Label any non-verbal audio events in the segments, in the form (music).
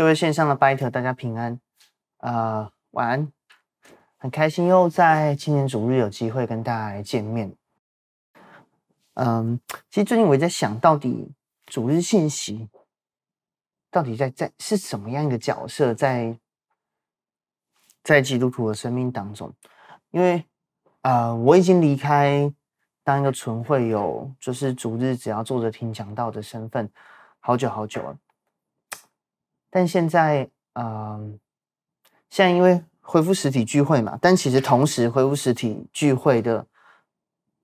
各位线上的 Biter，大家平安，呃，晚安，很开心又在青年主日有机会跟大家来见面。嗯，其实最近我也在想到底主日信息到底在在是什么样一个角色在在基督徒的生命当中？因为呃，我已经离开当一个纯会有，就是主日只要坐着听讲道的身份，好久好久了。但现在，嗯、现在因为恢复实体聚会嘛，但其实同时恢复实体聚会的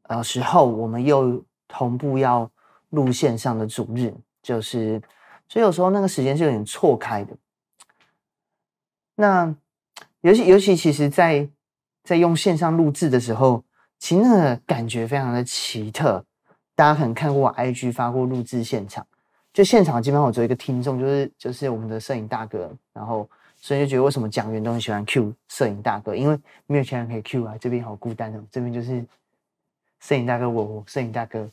呃时候，我们又同步要录线上的主日，就是所以有时候那个时间是有点错开的。那尤其尤其其实在，在在用线上录制的时候，其实那个感觉非常的奇特。大家可能看过我 IG 发过录制现场。就现场基本上我作为一个听众，就是就是我们的摄影大哥，然后所以就觉得为什么讲员都很喜欢 Q 摄影大哥，因为没有其他人可以 Q 啊，这边好孤单哦，这边就是摄影大哥我，我摄影大哥，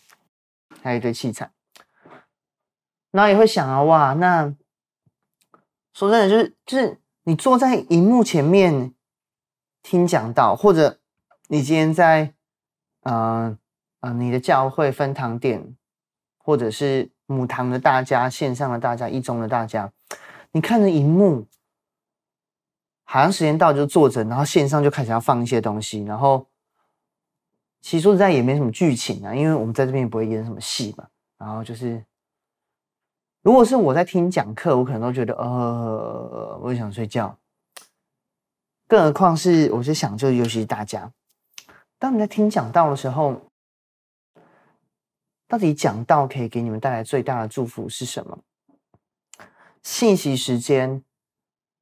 还有一堆器材，然后也会想啊，哇，那说真的，就是就是你坐在荧幕前面听讲到，或者你今天在呃呃你的教会分堂点，或者是。母堂的大家，线上的大家，一中的大家，你看着荧幕，好像时间到就坐着，然后线上就开始要放一些东西，然后其实说实在也没什么剧情啊，因为我们在这边也不会演什么戏嘛。然后就是，如果是我在听讲课，我可能都觉得呃，我想睡觉。更何况是我是想，就尤其是大家，当你在听讲道的时候。到底讲道可以给你们带来最大的祝福是什么？信息时间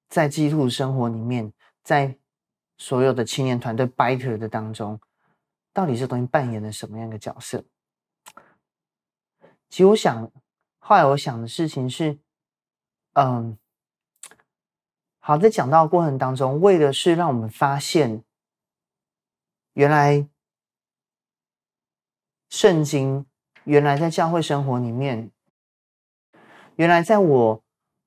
在基督生活里面，在所有的青年团队 Biter 的当中，到底这东西扮演了什么样的角色？其实我想，后来我想的事情是，嗯，好，在讲道的过程当中，为的是让我们发现，原来圣经。原来在教会生活里面，原来在我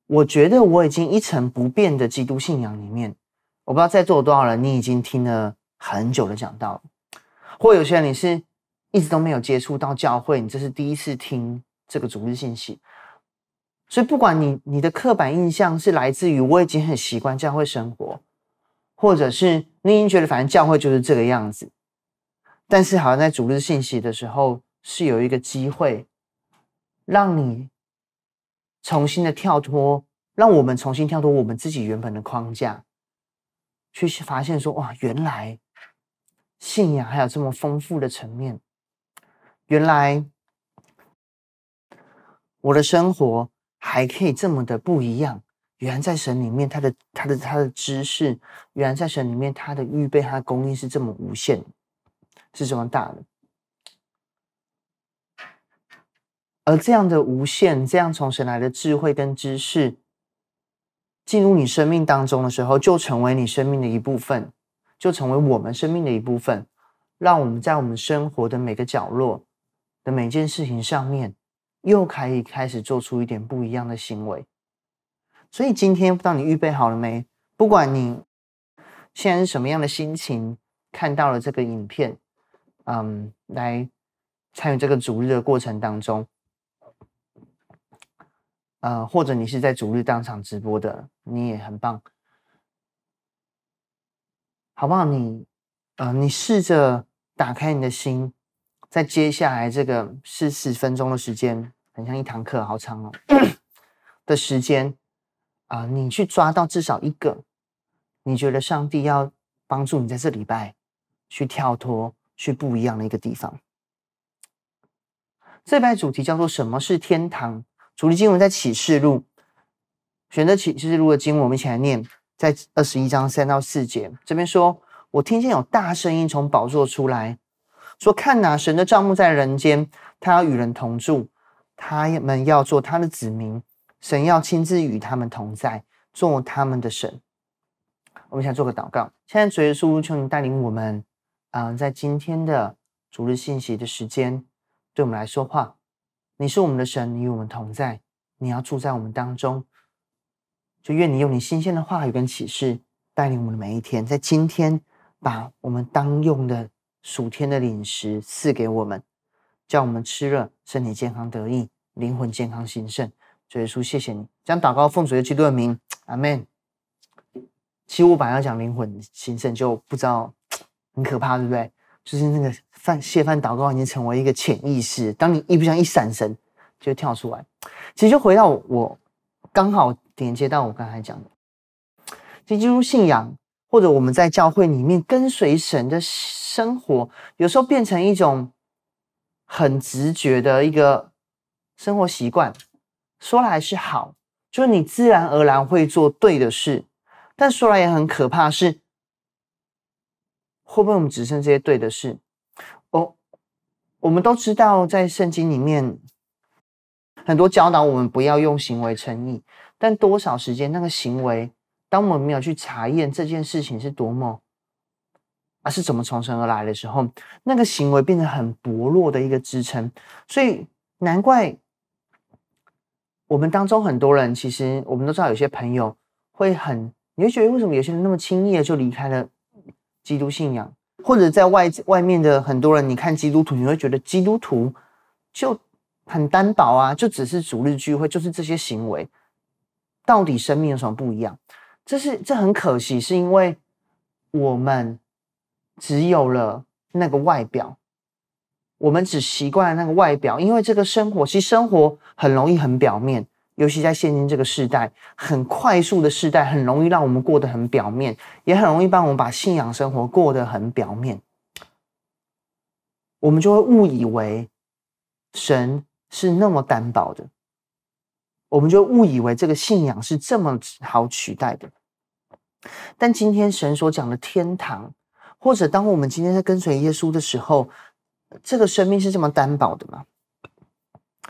我觉得我已经一成不变的基督信仰里面，我不知道在座有多少人，你已经听了很久的讲道，或有些人你是一直都没有接触到教会，你这是第一次听这个主日信息，所以不管你你的刻板印象是来自于我已经很习惯教会生活，或者是你已经觉得反正教会就是这个样子，但是好像在主日信息的时候。是有一个机会，让你重新的跳脱，让我们重新跳脱我们自己原本的框架，去发现说，哇，原来信仰还有这么丰富的层面，原来我的生活还可以这么的不一样。原来在神里面，他的他的他的知识，原来在神里面，他的预备，他的供应是这么无限，是这么大的。而这样的无限，这样从神来的智慧跟知识进入你生命当中的时候，就成为你生命的一部分，就成为我们生命的一部分，让我们在我们生活的每个角落的每件事情上面，又可以开始做出一点不一样的行为。所以今天不知道你预备好了没？不管你现在是什么样的心情，看到了这个影片，嗯，来参与这个主日的过程当中。呃，或者你是在主日当场直播的，你也很棒，好不好？你，呃，你试着打开你的心，在接下来这个四十分钟的时间，很像一堂课，好长哦，的时间啊，你去抓到至少一个，你觉得上帝要帮助你在这礼拜去跳脱、去不一样的一个地方。这拜主题叫做“什么是天堂”。主题经文在启示录，选择启示录的经文，我们一起来念，在二十一章三到四节。这边说：“我听见有大声音从宝座出来，说：看哪，神的帐幕在人间，他要与人同住，他们要做他的子民，神要亲自与他们同在，做他们的神。”我们想做个祷告。现在主耶稣，求你带领我们，啊、在今天的主日信息的时间，对我们来说话。你是我们的神，你与我们同在，你要住在我们当中，就愿你用你新鲜的话语跟启示带领我们的每一天，在今天把我们当用的暑天的饮食赐给我们，叫我们吃了身体健康得意，灵魂健康兴盛。主耶稣，谢谢你，将祷告奉主耶稣基督的名，阿门。其实我本来要讲灵魂兴盛，就不知道 (tsk) 很可怕，对不对？就是那个犯谢饭祷告已经成为一个潜意识，当你一不小心一闪神，就跳出来。其实就回到我，我刚好连接到我刚才讲的。基督信仰，或者我们在教会里面跟随神的生活，有时候变成一种很直觉的一个生活习惯。说来是好，就是你自然而然会做对的事，但说来也很可怕，是会不会我们只剩这些对的事？我们都知道，在圣经里面很多教导我们不要用行为称义，但多少时间那个行为？当我们没有去查验这件事情是多么啊，是怎么从神而来的时候，那个行为变得很薄弱的一个支撑，所以难怪我们当中很多人，其实我们都知道，有些朋友会很，你会觉得为什么有些人那么轻易的就离开了基督信仰，或者在外外面的很多人，你看基督徒，你会觉得基督徒就很单薄啊，就只是主日聚会，就是这些行为，到底生命有什么不一样？这是这很可惜，是因为我们只有了那个外表，我们只习惯了那个外表，因为这个生活其实生活很容易很表面，尤其在现今这个时代，很快速的时代，很容易让我们过得很表面，也很容易帮我们把信仰生活过得很表面，我们就会误以为神是那么单薄的。我们就误以为这个信仰是这么好取代的，但今天神所讲的天堂，或者当我们今天在跟随耶稣的时候，这个生命是这么单薄的吗？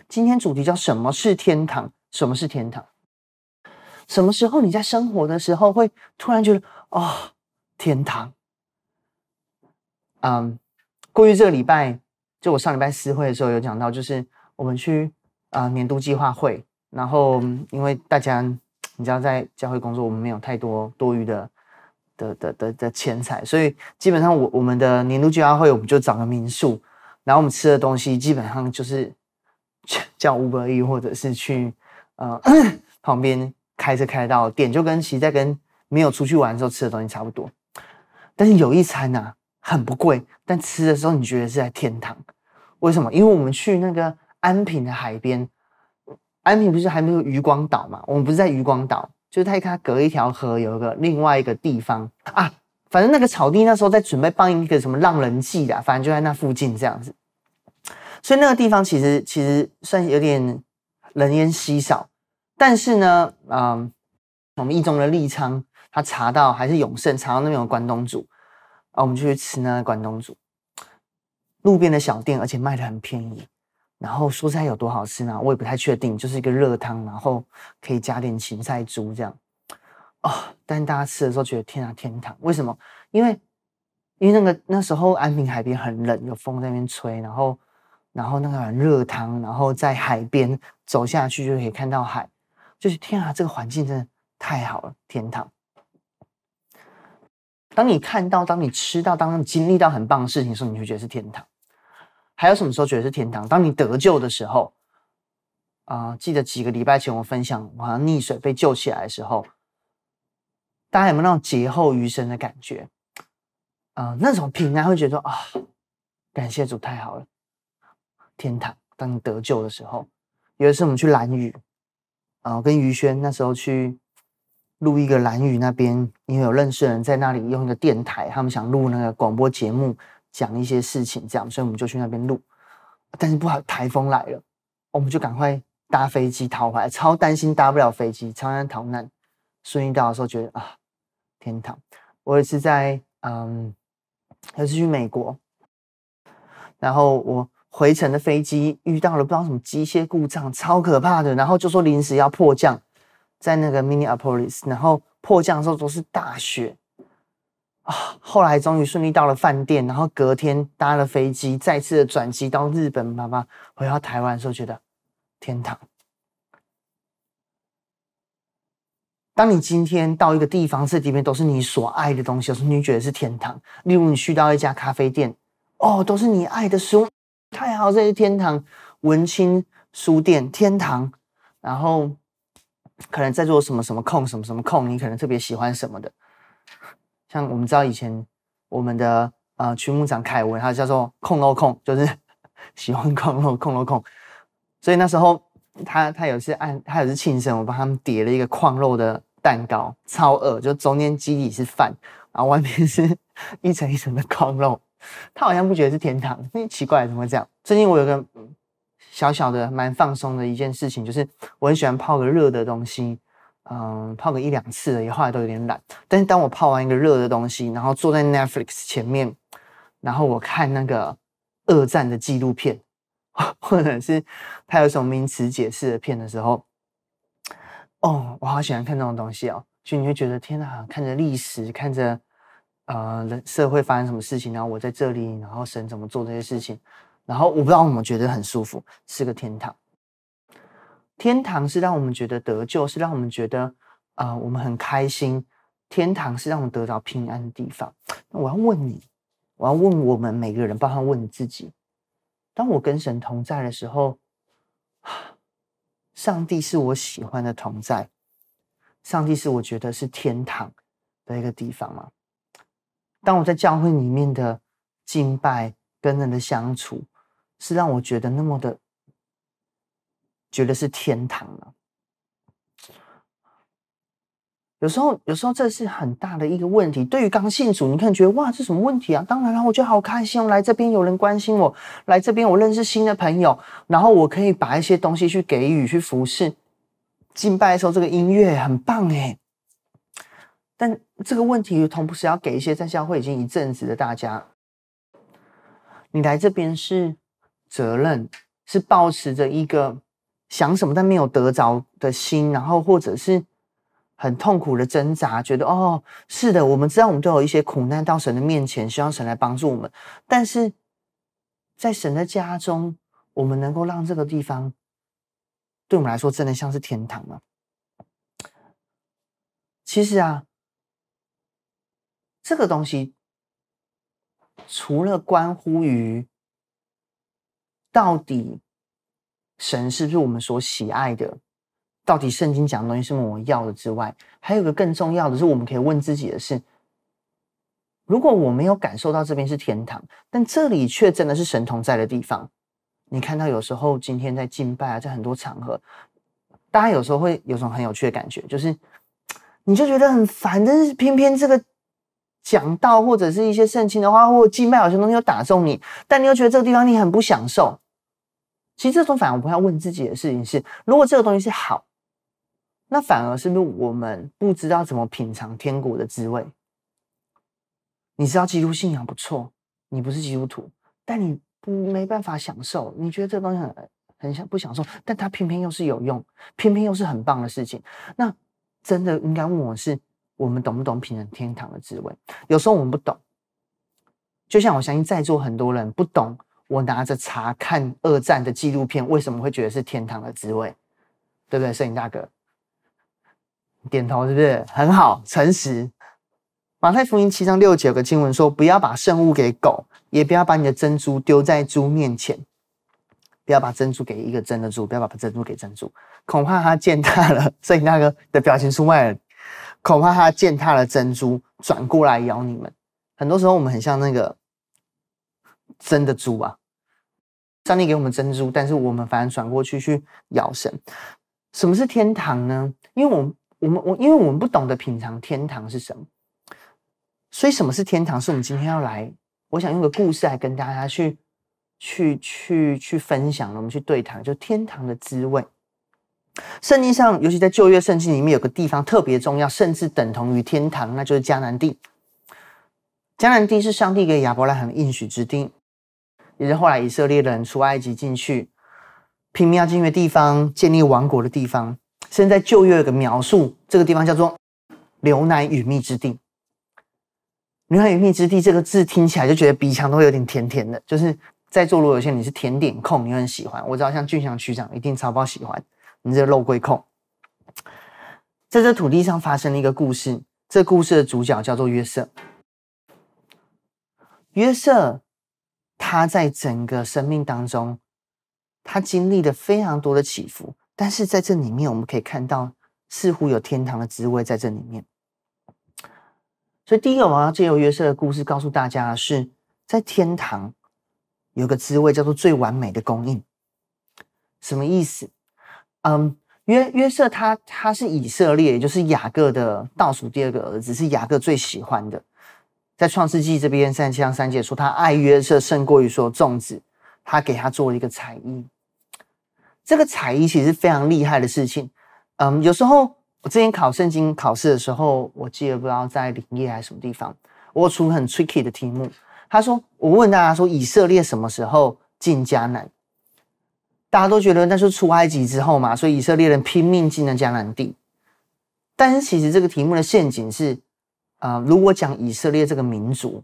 今天主题叫什么是天堂？什么是天堂？什么时候你在生活的时候会突然觉得哦，天堂？嗯，过去这个礼拜，就我上礼拜私会的时候有讲到，就是我们去啊、年度计划会。然后，因为大家你知道，在教会工作，我们没有太多多余的的的的的钱财，所以基本上我我们的年度计划会，我们就找个民宿，然后我们吃的东西基本上就是 (laughs) 叫 Uber Eats，或者是去呃旁边开车开到店，就跟其实在跟没有出去玩的时候吃的东西差不多。但是有一餐呐、很不贵，但吃的时候你觉得是在天堂？为什么？因为我们去那个安平的海边。安平不是还没有渔光岛嘛？我们不是在渔光岛，就是它它隔一条河，有一个另外一个地方啊。反正那个草地那时候在准备办一个什么浪人祭的，反正就在那附近这样子。所以那个地方其实其实算有点人烟稀少，但是呢，嗯，我们一中的立昌他查到还是永盛查到那边有关东煮啊，我们就去吃那个关东煮，路边的小店，而且卖的很便宜。然后蔬菜有多好吃呢？我也不太确定，就是一个热汤，然后可以加点芹菜猪这样哦。但是大家吃的时候觉得天啊，天堂！为什么？因为因为那个那时候安平海边很冷，有风在那边吹，然后然后那个热汤，然后在海边走下去就可以看到海，就是天啊，这个环境真的太好了，天堂！当你看到、当你吃到、当你经历到很棒的事情的时候，你就觉得是天堂。还有什么时候觉得是天堂？当你得救的时候，啊、记得几个礼拜前我分享，我好像溺水被救起来的时候，大家有没有那种劫后余生的感觉？啊、那种平安会觉得啊、感谢主太好了，天堂。当你得救的时候，有一次我们去兰屿，啊、呃，跟于轩那时候去录一个兰屿那边，因为有认识的人在那里用一个电台，他们想录那个广播节目。讲一些事情，这样，所以我们就去那边录。但是不好，台风来了，我们就赶快搭飞机逃回来，超担心搭不了飞机，超担心逃难。顺利到的时候，觉得啊，天堂！我也是在嗯，有一次去美国，然后我回程的飞机遇到了不知道什么机械故障，超可怕的。然后就说临时要迫降，在那个 Minneapolis，然后迫降的时候都是大雪。啊！后来终于顺利到了饭店，然后隔天搭了飞机，再次的转机到日本。妈妈回到台湾的时候，觉得天堂。当你今天到一个地方，这里面都是你所爱的东西，有时候你觉得是天堂。例如，你去到一家咖啡店，哦，都是你爱的书，太好，这是天堂。文青书店，天堂。然后，可能在做什么什么控，什么什么控，你可能特别喜欢什么的。像我们知道以前我们的呃区牧长凯文，他叫做控肉控，就是喜欢控肉控肉控。所以那时候他他有次按他有次庆生，我帮他们叠了一个矿肉的蛋糕，超饿，就中间基底是饭，然后外面是一层一层的矿肉。他好像不觉得是天堂，那奇怪怎么会这样？最近我有个小小的蛮放松的一件事情，就是我很喜欢泡个热的东西。嗯，泡个一两次而已，后来都有点懒。但是当我泡完一个热的东西，然后坐在 Netflix 前面，然后我看那个二战的纪录片，(laughs) 或者是他有什么名词解释的片的时候，哦，我好喜欢看这种东西哦。就你会觉得天哪，看着历史，看着呃人社会发生什么事情，然后我在这里，然后神怎么做这些事情，然后我不知道我们觉得很舒服，是个天堂。天堂是让我们觉得得救，是让我们觉得啊、我们很开心。天堂是让我们得到平安的地方。那我要问你，我要问我们每个人，包括问你自己：当我跟神同在的时候，上帝是我喜欢的同在，上帝是我觉得是天堂的一个地方吗？当我在教会里面的敬拜跟人的相处，是让我觉得那么的。觉得是天堂了。有时候，有时候这是很大的一个问题。对于刚信主，你可能觉得哇，这什么问题啊？当然了，我觉得好开心，我来这边有人关心我，来这边我认识新的朋友，然后我可以把一些东西去给予、去服侍。敬拜的时候，这个音乐很棒诶。但这个问题同时要给一些在教会已经一阵子的大家，你来这边是责任，是抱持着一个。想什么但没有得着的心，然后或者是很痛苦的挣扎，觉得哦，是的，我们知道我们都有一些苦难到神的面前，希望神来帮助我们。但是在神的家中，我们能够让这个地方对我们来说真的像是天堂吗？其实啊，这个东西除了关乎于到底。神是不是我们所喜爱的？到底圣经讲的东西是不是我要的之外，还有个更重要的是，我们可以问自己的是：如果我没有感受到这边是天堂，但这里却真的是神同在的地方。你看到有时候今天在敬拜啊，在很多场合，大家有时候会有种很有趣的感觉，就是你就觉得很烦，但是偏偏这个讲道或者是一些圣经的话，或者敬拜有些东西又打中你，但你又觉得这个地方你很不享受。其实这种反而我们要问自己的事情是：如果这个东西是好，那反而是不是我们不知道怎么品尝天国的滋味？你知道基督信仰不错，你不是基督徒，但你不没办法享受。你觉得这个东西很很想不享受，但它偏偏又是有用，偏偏又是很棒的事情。那真的应该问我是：我们懂不懂品尝天堂的滋味？有时候我们不懂，就像我相信在座很多人不懂。我拿着茶看二战的纪录片，为什么会觉得是天堂的滋味？对不对，摄影大哥？点头是不是？很好，诚实。马太福音七章六节有个经文说：“不要把圣物给狗，也不要把你的珍珠丢在猪面前。不要把珍珠给一个真的猪，不要把珍珠给珍珠，恐怕他践踏了。”摄影大哥的表情出卖了，恐怕它践踏了珍珠，转过来咬你们。很多时候我们很像那个。真的猪啊！上帝给我们珍珠，但是我们反而转过去去咬神。什么是天堂呢？因为我们我们我因为我们不懂得品尝天堂是什么，所以什么是天堂？是我们今天要来，我想用个故事来跟大家去去去去分享，我们去对谈，就天堂的滋味。圣经上，尤其在旧约圣经里面，有个地方特别重要，甚至等同于天堂，那就是迦南地。迦南地是上帝给亚伯拉罕的应许之地。也是后来以色列人出埃及进去，拼命要进的地方，建立王国的地方。现在旧约有个描述，这个地方叫做“流奶与蜜之地”。流奶与蜜之地这个字听起来就觉得鼻腔都会有点甜甜的。就是在座如果有些你是甜点控，你很喜欢。我知道像俊祥区长一定超爆喜欢，你这个肉桂控。在这土地上发生了一个故事，这故事的主角叫做约瑟。约瑟他在整个生命当中，他经历了非常多的起伏，但是在这里面我们可以看到，似乎有天堂的滋味在这里面。所以第一个我要借由约瑟的故事告诉大家的是，在天堂有个滋味叫做最完美的供应。什么意思？嗯。约约瑟他他是以色列，也就是雅各的倒数第二个儿子，是雅各最喜欢的。在创世纪这边三七章三节说，他爱约瑟胜过于说粽子，他给他做了一个彩衣。这个彩衣其实非常厉害的事情。嗯，有时候我之前考圣经考试的时候，我记得不知道在林业还是什么地方，我出很 tricky 的题目。他说，我问大家说，以色列什么时候进迦南？大家都觉得那是出埃及之后嘛，所以以色列人拼命进了迦南地。但是其实这个题目的陷阱是，啊、呃，如果讲以色列这个民族，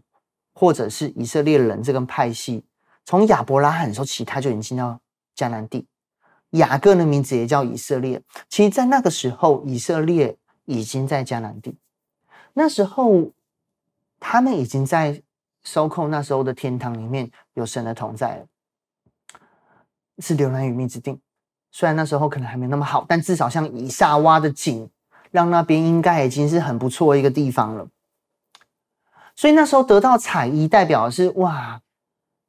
或者是以色列人这个派系，从亚伯拉罕的时候起，他就已经进到迦南地。雅各的名字也叫以色列。其实，在那个时候，以色列已经在迦南地。那时候，他们已经在收控那时候的天堂里面有神的同在了。是流奶与蜜之地，虽然那时候可能还没那么好，但至少像以撒挖的井，让那边应该已经是很不错一个地方了。所以那时候得到彩衣，代表的是哇，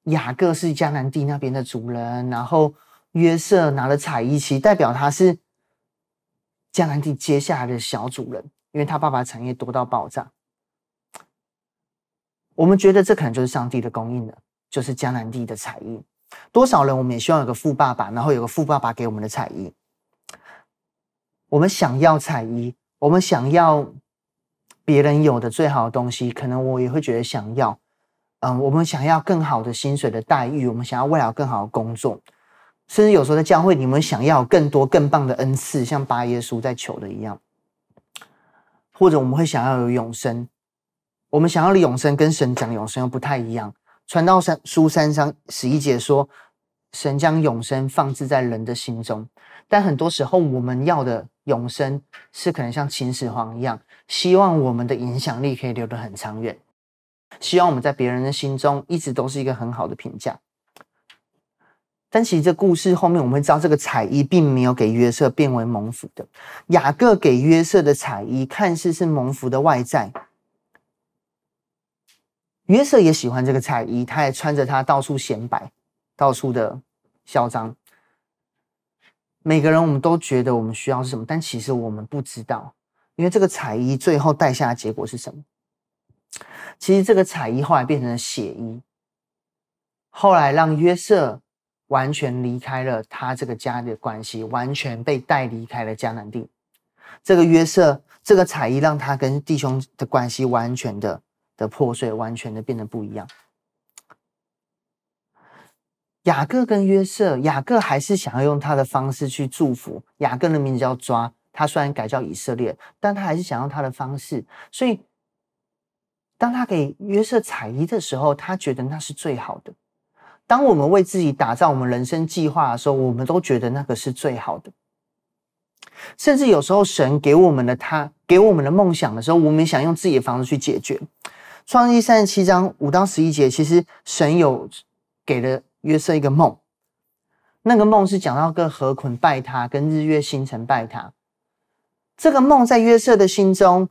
雅各是迦南地那边的主人，然后约瑟拿了彩衣，其代表他是迦南地接下来的小主人，因为他爸爸产业多到爆炸。我们觉得这可能就是上帝的供应了，就是迦南地的彩衣。多少人，我们也希望有个富爸爸，然后有个富爸爸给我们的彩衣。我们想要彩衣，我们想要别人有的最好的东西，可能我也会觉得想要。嗯，我们想要更好的薪水的待遇，我们想要未来更好的工作，甚至有时候在教会，你们想要更多更棒的恩赐，像巴耶稣在求的一样。或者我们会想要有永生，我们想要的永生跟神讲永生又不太一样。传道书三章十一节说，神将永生放置在人的心中，但很多时候我们要的永生是可能像秦始皇一样，希望我们的影响力可以留得很长远，希望我们在别人的心中一直都是一个很好的评价。但其实这故事后面我们会知道，这个彩衣并没有给约瑟变为蒙福的。雅各给约瑟的彩衣看似是蒙福的外在。约瑟也喜欢这个彩衣，他也穿着它到处显摆，到处的嚣张。每个人我们都觉得我们需要是什么，但其实我们不知道，因为这个彩衣最后带下的结果是什么？其实这个彩衣后来变成了血衣，后来让约瑟完全离开了他这个家的关系，完全被带离开了迦南地。这个约瑟，这个彩衣让他跟弟兄的关系完全的。的破碎，完全的变得不一样。雅各跟约瑟，雅各还是想要用他的方式去祝福。雅各的名字叫抓，他虽然改叫以色列，但他还是想用他的方式。所以，当他给约瑟彩衣的时候，他觉得那是最好的。当我们为自己打造我们人生计划的时候，我们都觉得那个是最好的。甚至有时候，神给我们的他给我们的梦想的时候，我们想用自己的方式去解决。创世三十七章五到十一节，其实神有给了约瑟一个梦，那个梦是讲到个河捆拜他，跟日月星辰拜他。这个梦在约瑟的心中，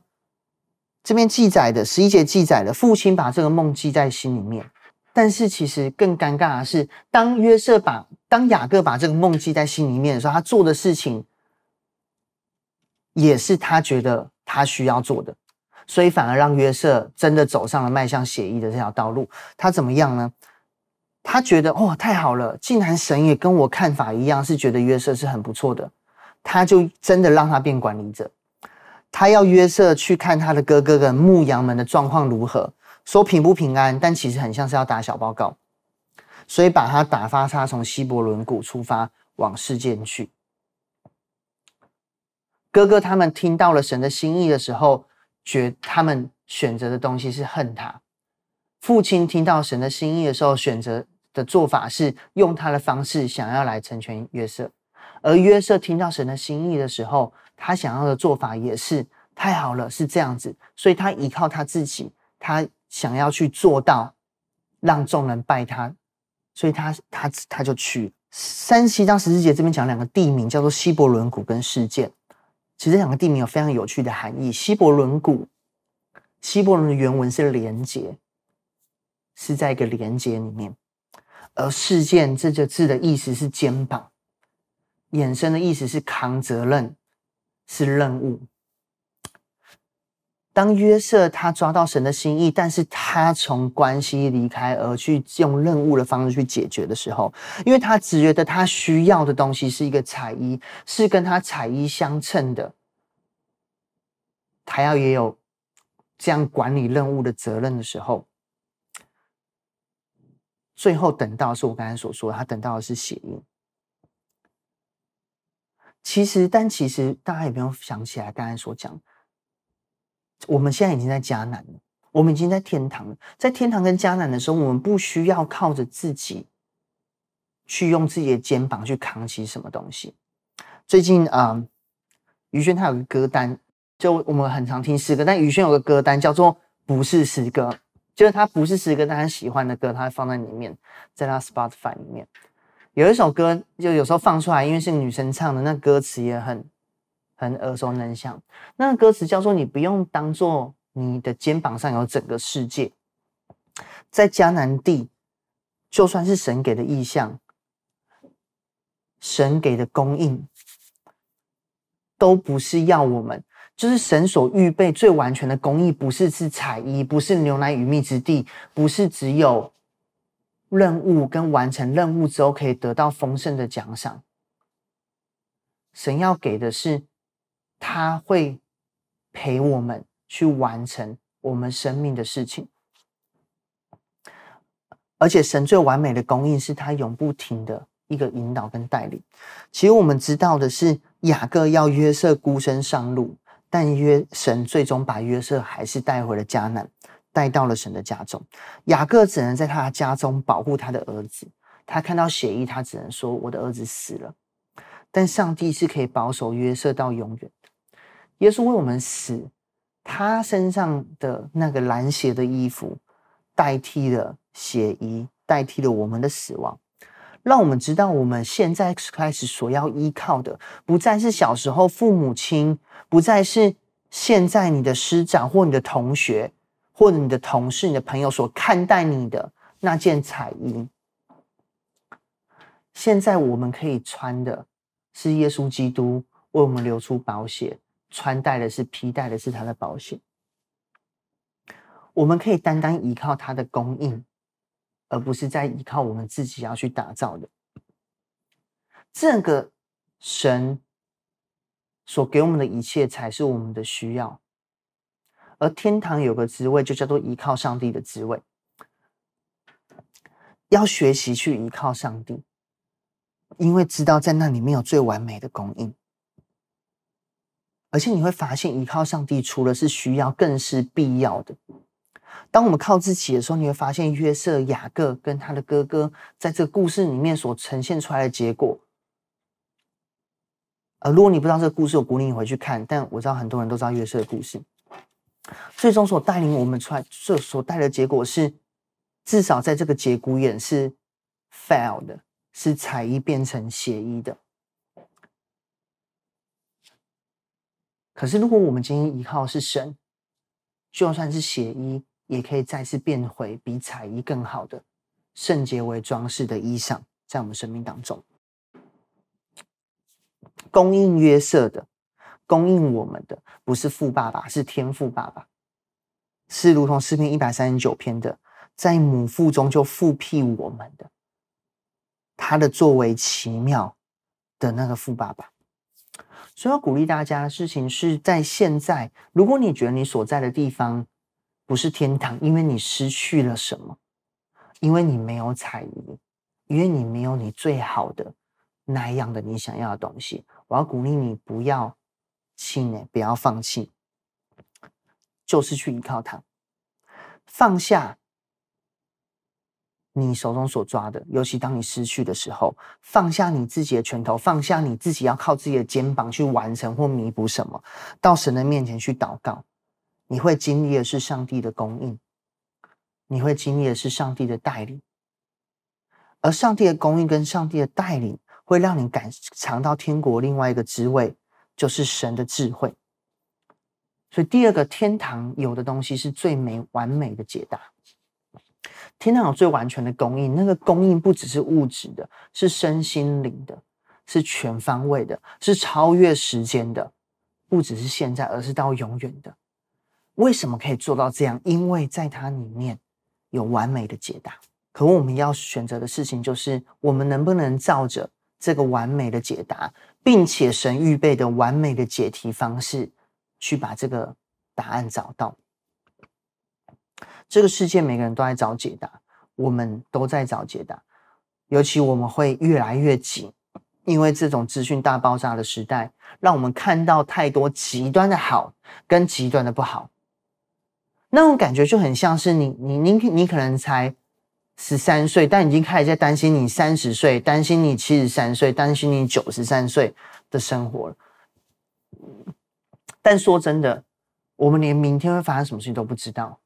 这边记载的十一节记载的，父亲把这个梦记在心里面。但是其实更尴尬的是，当约瑟把当雅各把这个梦记在心里面的时候，他做的事情也是他觉得他需要做的。所以反而让约瑟真的走上了迈向血衣的这条道路。他怎么样呢？他觉得哦，太好了，竟然神也跟我看法一样，是觉得约瑟是很不错的。他就真的让他变管理者。他要约瑟去看他的哥哥跟牧羊们的状况如何，说平不平安，但其实很像是要打小报告。所以把他打发他从希伯伦谷出发往示剑去。哥哥他们听到了神的心意的时候。觉他们选择的东西是恨他。父亲听到神的心意的时候，选择的做法是用他的方式想要来成全约瑟。而约瑟听到神的心意的时候，他想要的做法也是太好了，是这样子，所以他依靠他自己，他想要去做到让众人拜他，所以他他他就去。三十七章十四节这边讲两个地名，叫做希伯伦谷跟事件。其实这两个地名有非常有趣的含义。希伯伦谷，希伯伦的原文是连接，是在一个连接里面；而事件这个字的意思是肩膀，衍生的意思是扛责任，是任务。当约瑟他抓到神的心意，但是他从关系离开，而去用任务的方式去解决的时候，因为他只觉得他需要的东西是一个彩衣，是跟他彩衣相称的，他要也有这样管理任务的责任的时候，最后等到是我刚才所说，他等到的是血印。其实，但其实大家也不用想起来刚才所讲。我们现在已经在迦南了，我们已经在天堂了。在天堂跟迦南的时候，我们不需要靠着自己去用自己的肩膀去扛起什么东西。最近啊，于、轩他有个歌单，就我们很常听诗歌，但于轩有个歌单叫做“不是诗歌”，就是他不是诗歌，但他喜欢的歌，他会放在里面，在他 Spotify 里面有一首歌，就有时候放出来，因为是女生唱的，那歌词也很。很耳熟能详，那歌词叫做“你不用当做你的肩膀上有整个世界”。在迦南地，就算是神给的意象，神给的供应，都不是要我们，就是神所预备最完全的供应，不是是彩衣，不是牛奶与蜜之地，不是只有任务跟完成任务之后可以得到丰盛的奖赏。神要给的是。他会陪我们去完成我们生命的事情，而且神最完美的供应是他永不停的一个引导跟带领。其实我们知道的是，雅各要约瑟孤身上路，但约神最终把约瑟还是带回了迦南，带到了神的家中。雅各只能在他的家中保护他的儿子，他看到血衣，他只能说：“我的儿子死了。”但上帝是可以保守约瑟到永远。耶稣为我们死，他身上的那个蓝鞋的衣服，代替了血衣，代替了我们的死亡，让我们知道我们现在开始所要依靠的，不再是小时候父母亲，不再是现在你的师长或你的同学，或者你的同事、你的朋友所看待你的那件彩衣。现在我们可以穿的是耶稣基督为我们流出宝血。穿戴的是披戴的是他的宝血，我们可以单单依靠他的供应，而不是在依靠我们自己要去打造的。这个神所给我们的一切才是我们的需要，而天堂有个职位，就叫做依靠上帝的职位。要学习去依靠上帝，因为知道在那里面有最完美的供应。而且你会发现，依靠上帝除了是需要，更是必要的。当我们靠自己的时候，你会发现约瑟、雅各跟他的哥哥在这个故事里面所呈现出来的结果。呃，如果你不知道这个故事，我鼓励你回去看。但我知道很多人都知道约瑟的故事，最终所带领我们出来，所所带的结果是，至少在这个节骨眼是 fail 的，是彩衣变成血衣的。可是，如果我们今天依靠是神，就算是血衣，也可以再次变回比彩衣更好的圣洁为装饰的衣裳，在我们生命当中，供应约瑟的，供应我们的，不是父爸爸，是天父爸爸，是如同诗篇一百三十九篇的，在母腹中就复庇我们的，他的作为奇妙的那个父爸爸。所以要鼓励大家的事情是在现在。如果你觉得你所在的地方不是天堂，因为你失去了什么，因为你没有彩云，因为你没有你最好的那样的你想要的东西，我要鼓励你不要气馁，不要放弃，就是去依靠它，放下你手中所抓的，尤其当你失去的时候，放下你自己的拳头，放下你自己要靠自己的肩膀去完成或弥补什么，到神的面前去祷告，你会经历的是上帝的供应，你会经历的是上帝的带领，而上帝的供应跟上帝的带领，会让你感尝到天国另外一个滋味，就是神的智慧。所以，第二个天堂有的东西是最美完美的解答。天堂有最完全的供应，那个供应不只是物质的，是身心灵的，是全方位的，是超越时间的，不只是现在，而是到永远的。为什么可以做到这样？因为在它里面有完美的解答。可我们要选择的事情就是，我们能不能照着这个完美的解答，并且神预备的完美的解题方式。去把这个答案找到。这个世界每个人都在找解答，我们都在找解答。尤其我们会越来越紧，因为这种资讯大爆炸的时代，让我们看到太多极端的好跟极端的不好。那种感觉就很像是你你你你可能才十三岁，但已经开始在担心你三十岁，担心你七十三岁，担心你九十三岁的生活了。但说真的，我们连明天会发生什么事情都不知道。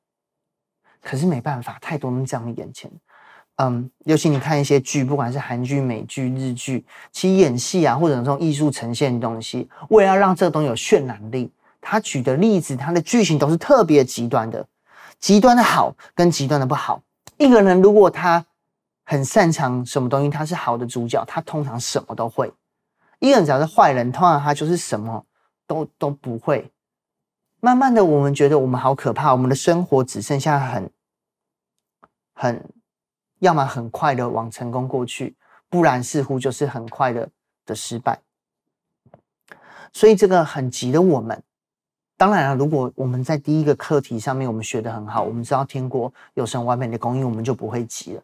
可是没办法，太多人在我们眼前。嗯，尤其你看一些剧，不管是韩剧、美剧、日剧，其演戏啊，或者这种艺术呈现的东西，为了要让这个东西有渲染力，他举的例子，他的剧情都是特别极端的，极端的好跟极端的不好。一个人如果他很擅长什么东西，他是好的主角，他通常什么都会；一个人只要是坏人，通常他就是什么。都都不会。慢慢的，我们觉得我们好可怕，我们的生活只剩下很很，要么很快的往成功过去，不然似乎就是很快的的失败。所以这个很急的我们，当然了，如果我们在第一个课题上面我们学的很好，我们知道天国有神完美的供应，我们就不会急了。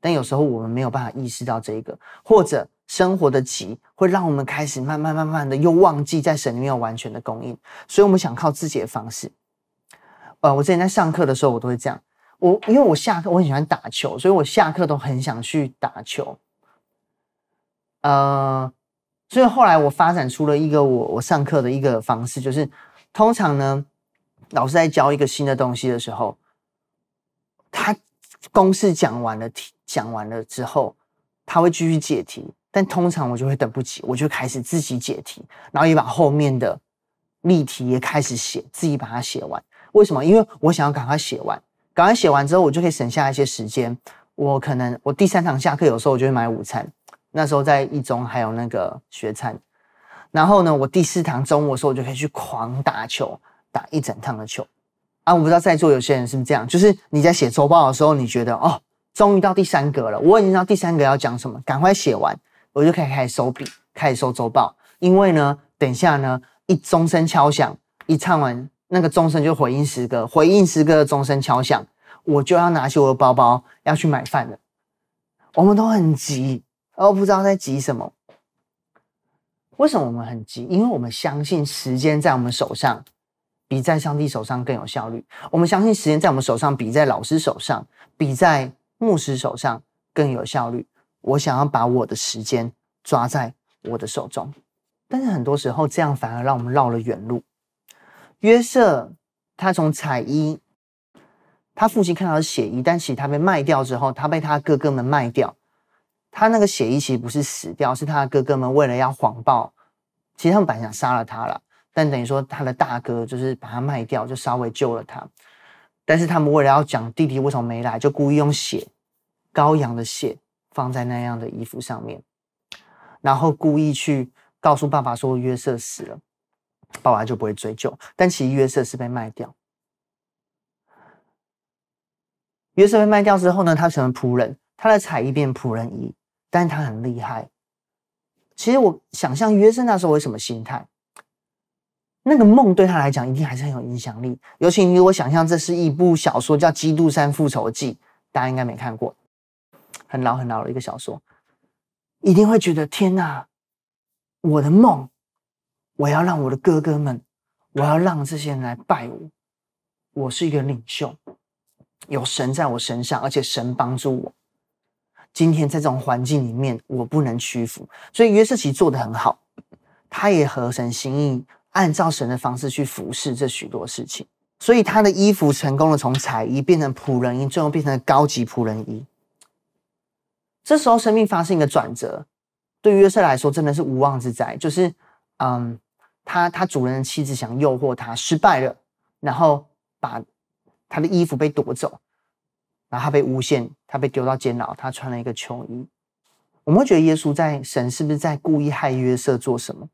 但有时候我们没有办法意识到这个，或者。生活的急会让我们开始慢慢慢慢的又忘记在神里面有完全的供应，所以我们想靠自己的方式。呃，我之前在上课的时候，我都会这样。我因为我下课我很喜欢打球，所以我下课都很想去打球。呃，所以后来我发展出了一个我我上课的一个方式，就是通常呢，老师在教一个新的东西的时候，他公式讲完了题讲完了之后，他会继续解题。但通常我就会等不及，我就开始自己解题，然后也把后面的例题也开始写，自己把它写完。为什么？因为我想要赶快写完，赶快写完之后，我就可以省下一些时间。我可能我第三堂下课，有时候我就会买午餐，那时候在一中还有那个学餐。然后呢，我第四堂中午的时候，我就可以去狂打球，打一整趟的球。啊，我不知道在座有些人是不是这样，就是你在写周报的时候，你觉得哦，终于到第三格了，我已经知道第三格要讲什么，赶快写完。我就可以开始收笔，开始收周报。因为呢，等一下呢，一钟声敲响，一唱完那个钟声就回应诗歌，回应诗歌的钟声敲响，我就要拿起我的包包要去买饭了。我们都很急，而不知道在急什么。为什么我们很急？因为我们相信时间在我们手上，比在上帝手上更有效率。我们相信时间在我们手上，比在老师手上，比在牧师手上更有效率。我想要把我的时间抓在我的手中，但是很多时候这样反而让我们绕了远路。约瑟他从彩衣，他父亲看到的血衣，但其实他被卖掉之后，他被他哥哥们卖掉。他那个血衣其实不是死掉，是他的哥哥们为了要谎报，其实他们本来想杀了他了，但等于说他的大哥就是把他卖掉，就稍微救了他。但是他们为了要讲弟弟为什么没来，就故意用血，羔羊的血。放在那样的衣服上面，然后故意去告诉爸爸说约瑟死了，爸爸就不会追究。但其实约瑟是被卖掉。约瑟被卖掉之后呢，他成了仆人，他的彩衣变仆人衣，但是他很厉害。其实我想象约瑟那时候为什么心态？那个梦对他来讲一定还是很有影响力。尤其如果想象这是一部小说叫《基督山复仇记》，大家应该没看过。很老很老的一个小说，一定会觉得天哪！我的梦，我要让我的哥哥们，我要让这些人来拜我。我是一个领袖，有神在我身上，而且神帮助我。今天在这种环境里面，我不能屈服，所以约瑟其实做的很好，他也合神心意，按照神的方式去服侍这许多事情，所以他的衣服成功的从彩衣变成仆人衣，最后变成高级仆人衣。这时候生命发生一个转折，对于约瑟来说真的是无妄之灾，就是嗯，他他主人的妻子想诱惑他，失败了，然后把他的衣服被夺走。然后他被诬陷，他被丢到监牢，他穿了一个囚衣。我们会觉得耶稣在神是不是在故意害约瑟做什么？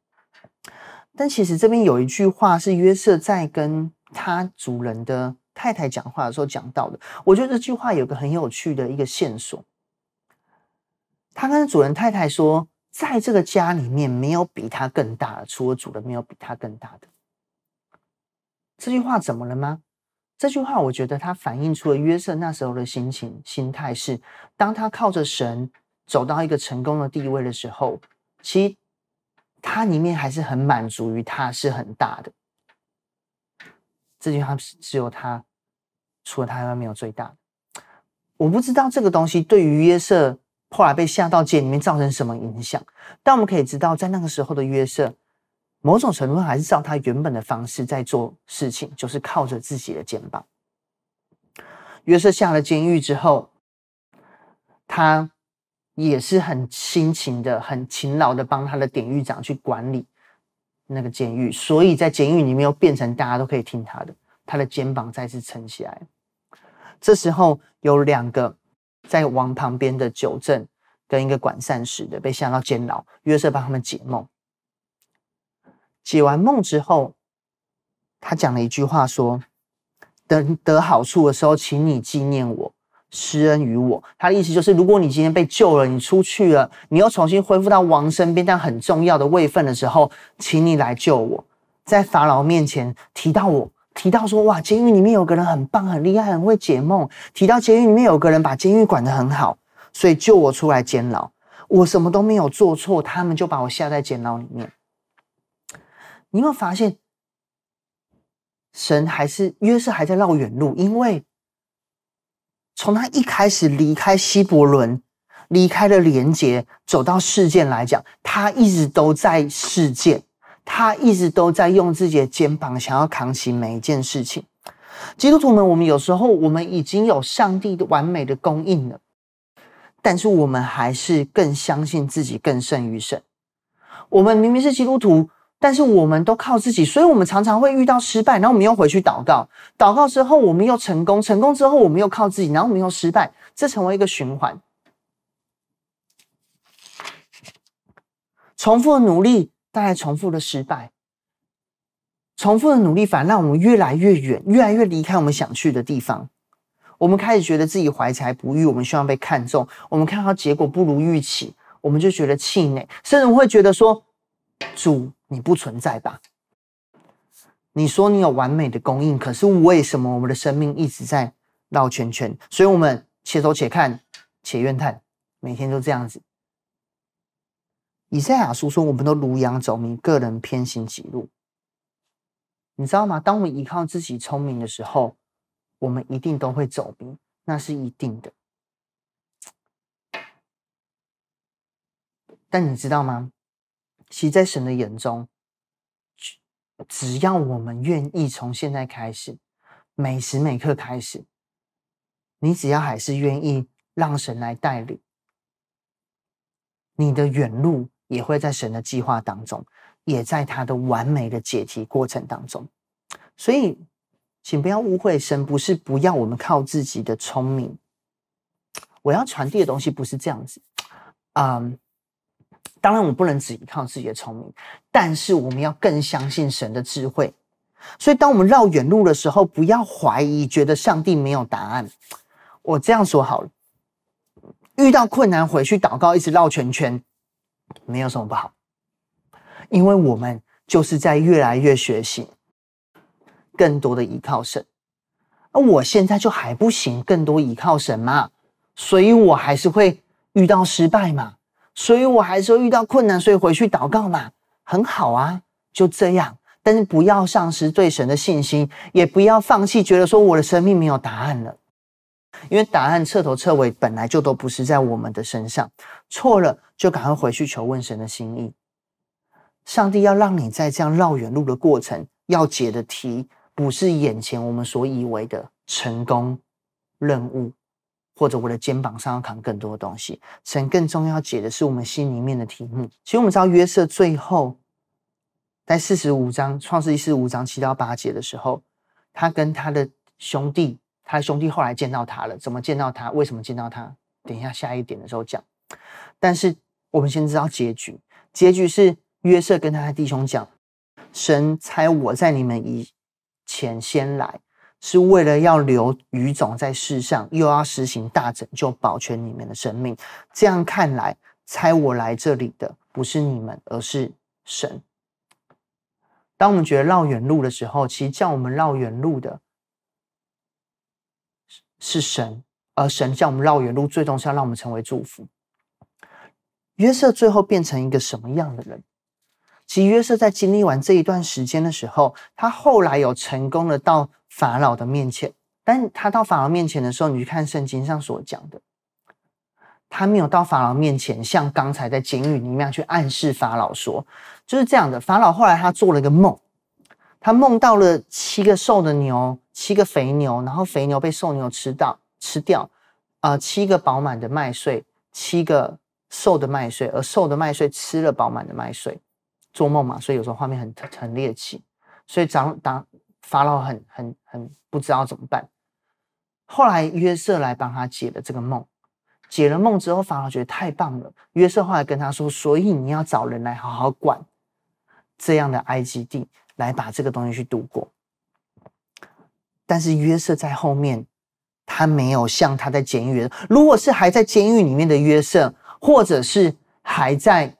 但其实这边有一句话是约瑟在跟他主人的太太讲话的时候讲到的。我觉得这句话有个很有趣的一个线索。他跟主人太太说，在这个家里面没有比他更大的，除了主人没有比他更大的。这句话怎么了吗？这句话，我觉得它反映出了约瑟那时候的心情、心态是：当他靠着神走到一个成功的地位的时候，其实他里面还是很满足于他是很大的。这句话只有他，除了他以外没有最大的。我不知道这个东西对于约瑟后来被下到监里面造成什么影响，但我们可以知道，在那个时候的约瑟。某种程度上还是照他原本的方式在做事情，就是靠着自己的肩膀。约瑟下了监狱之后，他也是很辛勤的、很勤劳的帮他的典狱长去管理那个监狱，所以在监狱里面又变成大家都可以听他的，他的肩膀再次撑起来。这时候有两个在王旁边的酒政跟一个管膳食的被下到监牢，约瑟帮他们解梦。解完梦之后，他讲了一句话说：“等得好处的时候，请你纪念我，施恩于我。”他的意思就是，如果你今天被救了，你出去了，你又重新恢复到王身边，但很重要的位分的时候，请你来救我，在法老面前提到我，提到说：“哇，监狱里面有个人很棒、很厉害、很会解梦。”提到监狱里面有个人把监狱管得很好，所以救我出来监牢。我什么都没有做错，他们就把我下在监牢里面。你有没有发现，神还是约瑟还在绕远路？因为从他一开始离开希伯伦，离开了连结，走到示剑来讲，他一直都在示剑，他一直都在用自己的肩膀想要扛起每一件事情。基督徒们，我们有时候我们已经有上帝的完美的供应了，但是我们还是更相信自己更胜于神。我们明明是基督徒。但是我们都靠自己，所以我们常常会遇到失败，然后我们又回去祷告，祷告之后我们又成功，成功之后我们又靠自己，然后我们又失败，这成为一个循环。重复的努力带来重复的失败，重复的努力反而让我们越来越远，越来越离开我们想去的地方。我们开始觉得自己怀才不遇，我们希望被看重，我们看到结果不如预期，我们就觉得气馁，甚至会觉得说主。你不存在吧？你说你有完美的供应，可是为什么我们的生命一直在绕圈圈？所以，我们且走且看，且怨叹，每天都这样子。以赛亚书说：“我们都如羊走迷，个人偏行己路。”你知道吗？当我们依靠自己聪明的时候，我们一定都会走迷，那是一定的。但你知道吗？其实，在神的眼中，只要我们愿意从现在开始，每时每刻开始，你只要还是愿意让神来带领，你的远路也会在神的计划当中，也在他的完美的解题过程当中。所以，请不要误会，神不是不要我们靠自己的聪明。我要传递的东西不是这样子，嗯。当然，我不能只依靠自己的聪明，但是我们要更相信神的智慧。所以，当我们绕远路的时候，不要怀疑，觉得上帝没有答案。我这样说好了，遇到困难回去祷告，一直绕圈圈，没有什么不好，因为我们就是在越来越学习，更多的依靠神。而我现在就还不行，更多依靠神嘛，所以我还是会遇到失败嘛。所以我还是会遇到困难，所以回去祷告嘛，很好啊，就这样。但是不要丧失对神的信心，也不要放弃，觉得说我的生命没有答案了。因为答案彻头彻尾本来就都不是在我们的身上，错了就赶快回去求问神的心意。上帝要让你在这样绕远路的过程，要解的题不是眼前我们所以为的成功任务，或者我的肩膀上要扛更多的东西。神更重要解的是我们心里面的题目。其实我们知道约瑟最后在四十五章创世记四十五章七到八节的时候，他跟他的兄弟。他的兄弟后来见到他了，怎么见到他？为什么见到他？等一下下一点的时候讲。但是我们先知道结局，结局是约瑟跟他的弟兄讲：“神差我在你们以前先来，是为了要留余种在世上，又要实行大拯救，保全你们的生命。这样看来，差我来这里的不是你们，而是神。当我们觉得绕远路的时候，其实叫我们绕远路的。”是神，而神叫我们绕远路，最终是要让我们成为祝福。约瑟最后变成一个什么样的人？其实约瑟在经历完这一段时间的时候，他后来有成功的到法老的面前。但他到法老面前的时候，你去看圣经上所讲的，他没有到法老面前，像刚才在监狱里面去暗示法老说，就是这样的。法老后来他做了一个梦，他梦到了七个瘦的牛。七个肥牛，然后肥牛被瘦牛吃到吃掉，啊、呃，七个饱满的麦穗，七个瘦的麦穗，而瘦的麦穗吃了饱满的麦穗，做梦嘛，所以有时候画面很很猎奇，所以长当法老很很很不知道怎么办。后来约瑟来帮他解了这个梦，解了梦之后，法老觉得太棒了。约瑟后来跟他说：“所以你要找人来好好管这样的埃及地，来把这个东西去度过。”但是约瑟在后面，他没有像他在监狱。如果是还在监狱里面的约瑟，或者是还在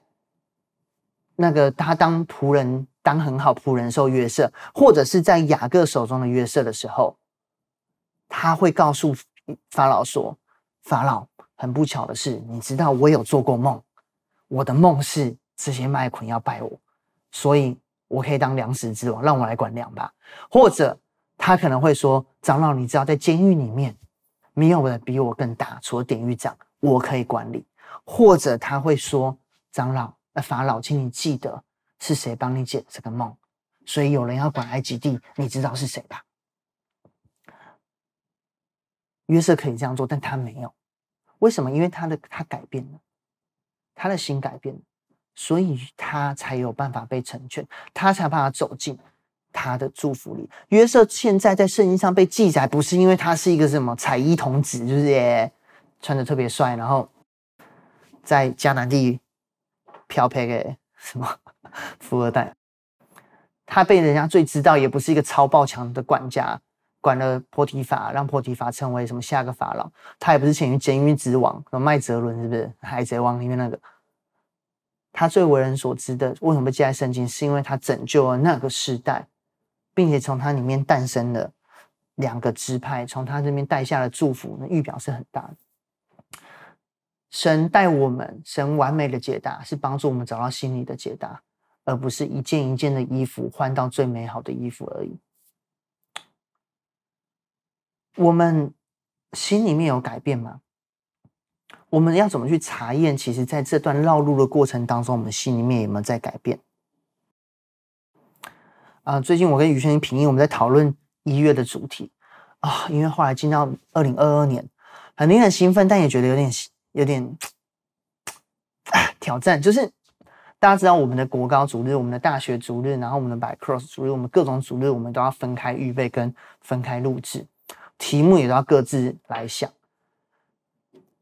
那个他当仆人、当很好仆人的时候，约瑟，或者是在雅各手中的约瑟的时候，他会告诉法老说：“法老，很不巧的是，你知道我有做过梦，我的梦是这些麦捆要拜我，所以我可以当粮食之王，让我来管粮吧。”或者。他可能会说：“长老，你知道在监狱里面没有人比我更大，除了典狱长，我可以管理。”或者他会说：“长老，那法老，请你记得是谁帮你解这个梦，所以有人要管埃及地，你知道是谁吧？”约瑟可以这样做，但他没有。为什么？因为他的他改变了，他的心改变了，所以他才有办法被成全，他才有办法走进。他的祝福里，约瑟现在在圣经上被记载，不是因为他是一个什么彩衣童子，就是也穿的特别帅，然后在迦南地漂配给什么富二代。他被人家最知道，也不是一个超爆强的管家，管了波提法，让波提法成为什么下个法老。他也不是潜于监狱之王，什么麦哲伦，是不是海贼王里面那个？他最为人所知的，为什么被记在圣经？是因为他拯救了那个时代。并且从他里面诞生了两个支派，从他这边带下了祝福，那预表是很大的。神带我们，神完美的解答是帮助我们找到心里的解答，而不是一件一件的衣服换到最美好的衣服而已。我们心里面有改变吗？我们要怎么去查验？其实，在这段绕路的过程当中，我们心里面有没有在改变？啊、最近我跟宇轩平一，我们在讨论一月的主题啊，因为后来进到二零二二年，很令人兴奋，但也觉得有点有点 (coughs) 挑战。就是大家知道我们的国高主日、我们的大学主日，然后我们的百 cross 主日，我们各种主日，我们都要分开预备跟分开录制，题目也都要各自来想。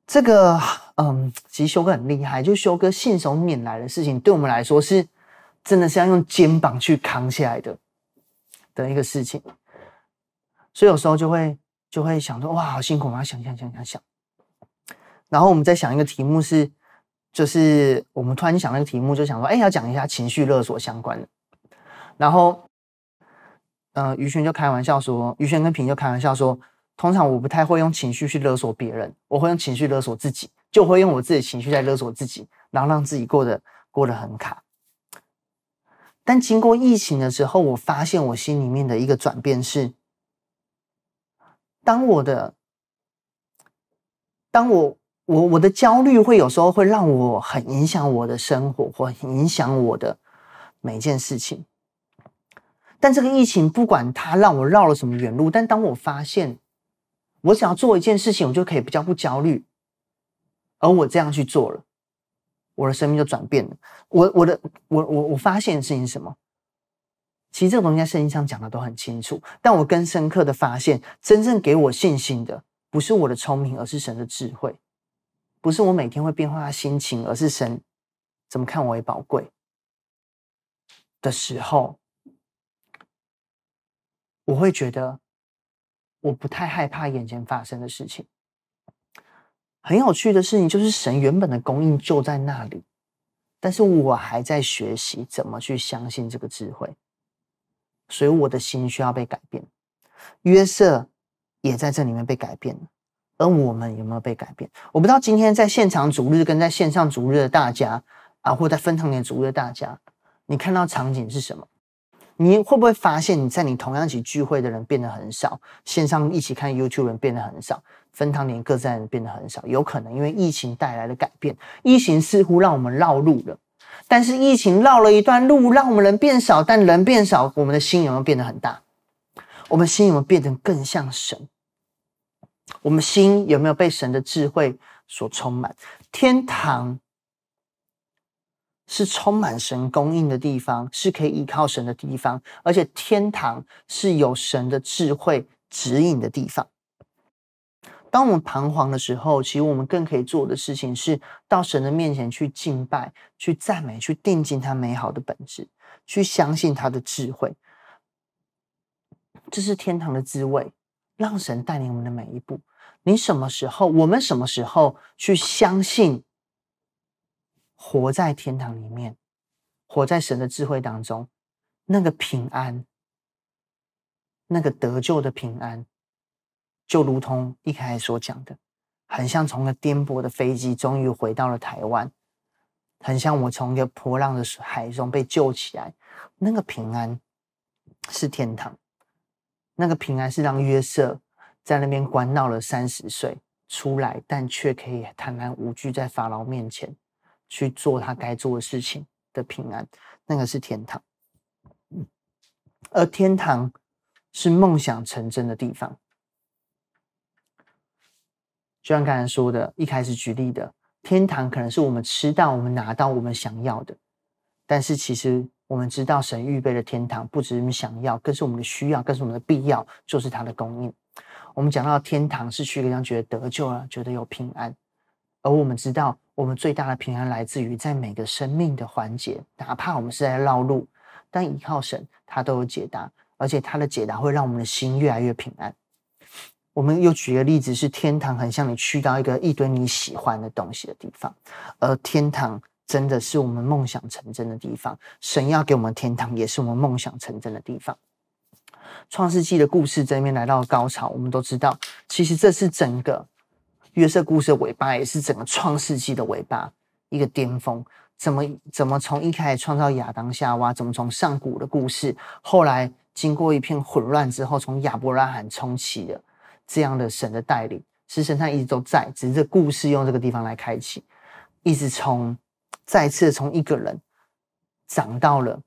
这个嗯，其实修哥很厉害，就修哥信手拈来的事情，对我们来说是。真的是要用肩膀去扛起来的的一个事情，所以有时候就会就会想说，哇，好辛苦，我要想想想想想。然后我们在想一个题目是，就是我们突然想那个题目，就想说，哎，要讲一下情绪勒索相关的。然后，呃，于轩就开玩笑说，于轩跟平就开玩笑说，通常我不太会用情绪去勒索别人，我会用情绪勒索自己，就会用我自己情绪在勒索自己，然后让自己过得过得很卡。但经过疫情的时候，我发现我心里面的一个转变是：当我的当我我我的焦虑会有时候会让我很影响我的生活，或影响我的每件事情。但这个疫情不管它让我绕了什么远路，但当我发现我只要做一件事情，我就可以比较不焦虑，而我这样去做了，我的生命就转变了。我我的我我我发现的事情是什么？其实这个东西在圣经上讲的都很清楚，但我更深刻的发现，真正给我信心的不是我的聪明，而是神的智慧；不是我每天会变化心情，而是神怎么看我为宝贵的时候，我会觉得我不太害怕眼前发生的事情。很有趣的事情就是，神原本的供应就在那里，但是我还在学习怎么去相信这个智慧。所以我的心需要被改变，约瑟也在这里面被改变了，而我们有没有被改变？我不知道今天在现场主日跟在线上主日的大家啊，或在分堂点主日的大家，你看到场景是什么？你会不会发现你在你同样一起聚会的人变得很少，线上一起看 YouTube 人变得很少，分堂年各自人变得很少？有可能因为疫情带来的改变，疫情似乎让我们绕路了。但是疫情绕了一段路，让我们人变少，但人变少，我们的心有没有变得很大？我们心有没有变得更像神？我们心有没有被神的智慧所充满？天堂是充满神供应的地方，是可以依靠神的地方，而且天堂是有神的智慧指引的地方。当我们彷徨的时候，其实我们更可以做的事情是到神的面前去敬拜、去赞美、去定睛他美好的本质，去相信他的智慧。这是天堂的滋味，让神带领我们的每一步。你什么时候，我们什么时候去相信，活在天堂里面，活在神的智慧当中，那个平安，那个得救的平安。就如同一开始所讲的，很像从个颠簸的飞机终于回到了台湾，很像我从一个波浪的海中被救起来，那个平安是天堂，那个平安是让约瑟在那边关闹了三十岁出来，但却可以坦然无惧在法老面前去做他该做的事情的平安，那个是天堂，而天堂是梦想成真的地方。就像刚才说的，一开始举例的，天堂可能是我们吃到、我们拿到、我们想要的。但是其实我们知道，神预备的天堂不只是我们想要，更是我们的需要，更是我们的必要，就是他的供应。我们讲到天堂是去一个地方觉得得救了，觉得有平安。而我们知道，我们最大的平安来自于在每个生命的环节，哪怕我们是在绕路，但依靠神，他都有解答，而且他的解答会让我们的心越来越平安。我们又举个例子，是天堂很像你去到一个一堆你喜欢的东西的地方，而天堂真的是我们梦想成真的地方。神要给我们天堂，也是我们梦想成真的地方。创世纪的故事这边来到了高潮，我们都知道，其实这是整个约瑟故事的尾巴，也是整个创世纪的尾巴，一个巅峰。怎么怎么从一开始创造亚当夏娃，怎么从上古的故事，后来经过一片混乱之后，从亚伯拉罕重启了。这样的神的带领，是神他一直都在，只是这故事用这个地方来开启，一直从再次从一个人长到了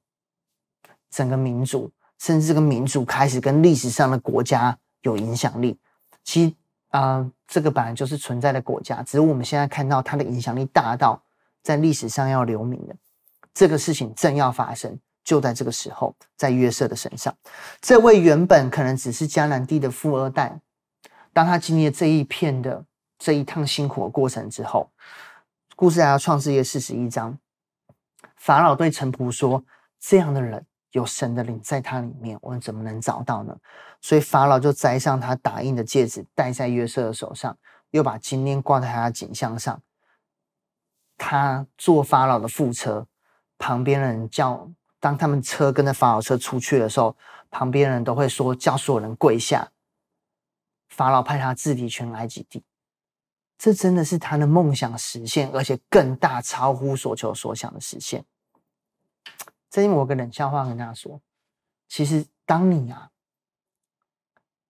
整个民族，甚至这个民族开始跟历史上的国家有影响力。其实啊、这个本来就是存在的国家，只是我们现在看到它的影响力大到在历史上要留名的这个事情正要发生，就在这个时候，在约瑟的身上，这位原本可能只是迦南地的富二代。当他经历了这一片的这一趟辛苦的过程之后，故事来到创世记四十一章，法老对臣仆说：“这样的人有神的灵在他里面，我们怎么能找到呢？”所以法老就摘上他打印的戒指，戴在约瑟的手上，又把金链挂在他的颈项上。他坐法老的副车，旁边的人叫，当他们车跟着法老车出去的时候，旁边人都会说：“叫所有人跪下。”法老派他治理全埃及地，这真的是他的梦想实现，而且更大，超乎所求所想的实现。这里我个冷笑话跟大家说：其实，当你啊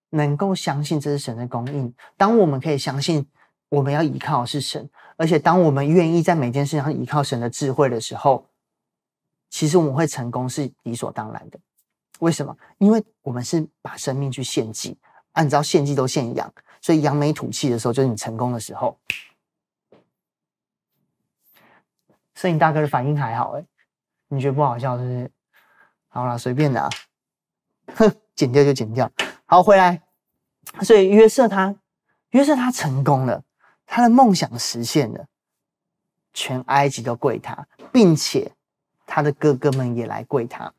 能够相信这是神的供应，当我们可以相信我们要依靠是神，而且当我们愿意在每件事上依靠神的智慧的时候，其实我们会成功是理所当然的。为什么？因为我们是把生命去献祭，按照献祭都献羊，所以扬眉吐气的时候就是你成功的时候。摄影大哥的反应还好哎，你觉得不好笑是不是？好了，随便的，(laughs) 哼，剪掉就剪掉。好，回来。所以约瑟他，约瑟他成功了，他的梦想实现了，全埃及都跪他，并且他的哥哥们也来跪他。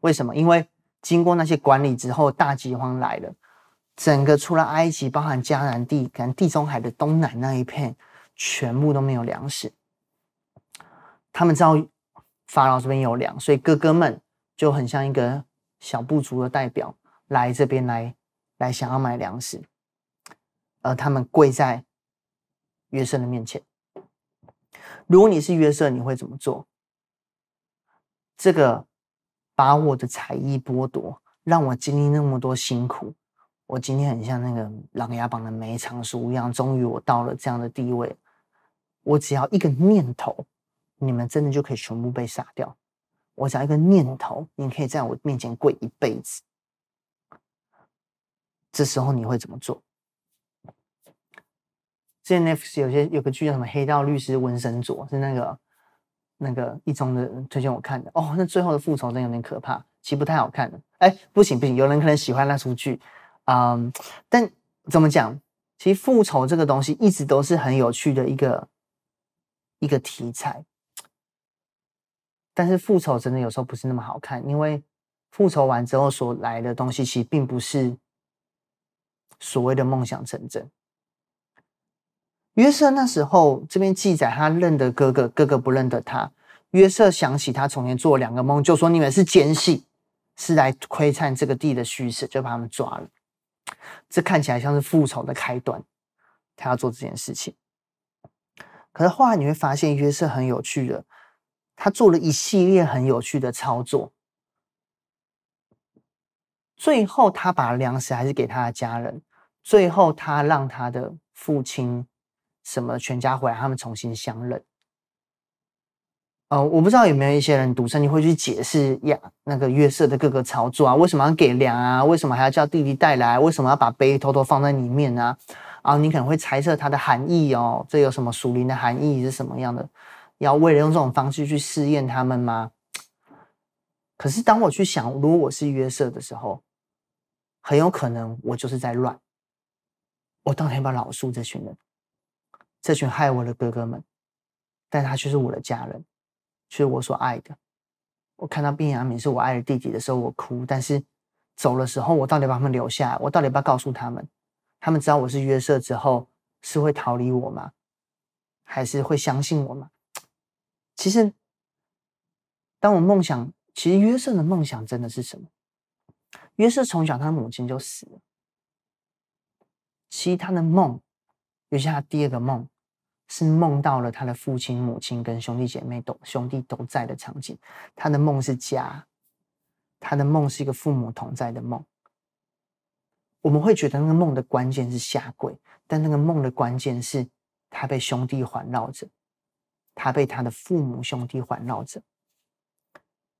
为什么？因为经过那些管理之后，大饥荒来了，整个除了埃及，包含迦南地，跟地中海的东南那一片，全部都没有粮食。他们知道法老这边有粮，所以哥哥们就很像一个小部族的代表来这边来。来想要买粮食，而他们跪在约瑟的面前。如果你是约瑟，你会怎么做？这个把我的才艺剥夺，让我经历那么多辛苦。我今天很像那个《琅琊榜》的梅长苏一样，终于我到了这样的地位。我只要一个念头，你们真的就可以全部被杀掉。我只要一个念头，你可以在我面前跪一辈子。这时候你会怎么做？之前 Netflix 有些有个剧叫什么《黑道律师温森佐》，是那个那个一中的推荐我看的。哦，那最后的复仇真有点可怕，其实不太好看的。哎，不行不行，有人可能喜欢那出剧，嗯，但怎么讲？其实复仇这个东西一直都是很有趣的一个一个题材，但是复仇真的有时候不是那么好看，因为复仇完之后所来的东西其实并不是。所谓的梦想成真，约瑟那时候这边记载，他认得哥哥，哥哥不认得他。约瑟想起他从前做两个梦，就说你们是奸细，是来窥探这个地的虚实，就把他们抓了。这看起来像是复仇的开端，他要做这件事情。可是后来你会发现，约瑟很有趣的，他做了一系列很有趣的操作，最后他把粮食还是给他的家人。最后，他让他的父亲什么全家回来，他们重新相认。呃，我不知道有没有一些人读圣经会去解释呀，那个约瑟的各个操作啊，为什么要给粮啊？为什么还要叫弟弟带来？为什么要把杯偷偷放在里面呢？啊，你可能会猜测它的含义哦，这有什么属灵的含义是什么样的？要为了用这种方式去试验他们吗？可是当我去想，如果我是约瑟的时候，很有可能我就是在乱。我当天要不要饶恕这群人，这群害我的哥哥们，但他却是我的家人，是我所爱的。我看到便雅悯是我爱的弟弟的时候，我哭。但是走的时候，我到底把他们留下？我到底要不要告诉他们？他们知道我是约瑟之后，是会逃离我吗？还是会相信我吗？其实，当我梦想，其实约瑟的梦想真的是什么？约瑟从小他的母亲就死了。其实他的梦，尤其他第二个梦，是梦到了他的父亲、母亲跟兄弟姐妹都兄弟都在的场景。他的梦是家，他的梦是一个父母同在的梦。我们会觉得那个梦的关键是下跪，但那个梦的关键是他被兄弟环绕着，他被他的父母兄弟环绕着。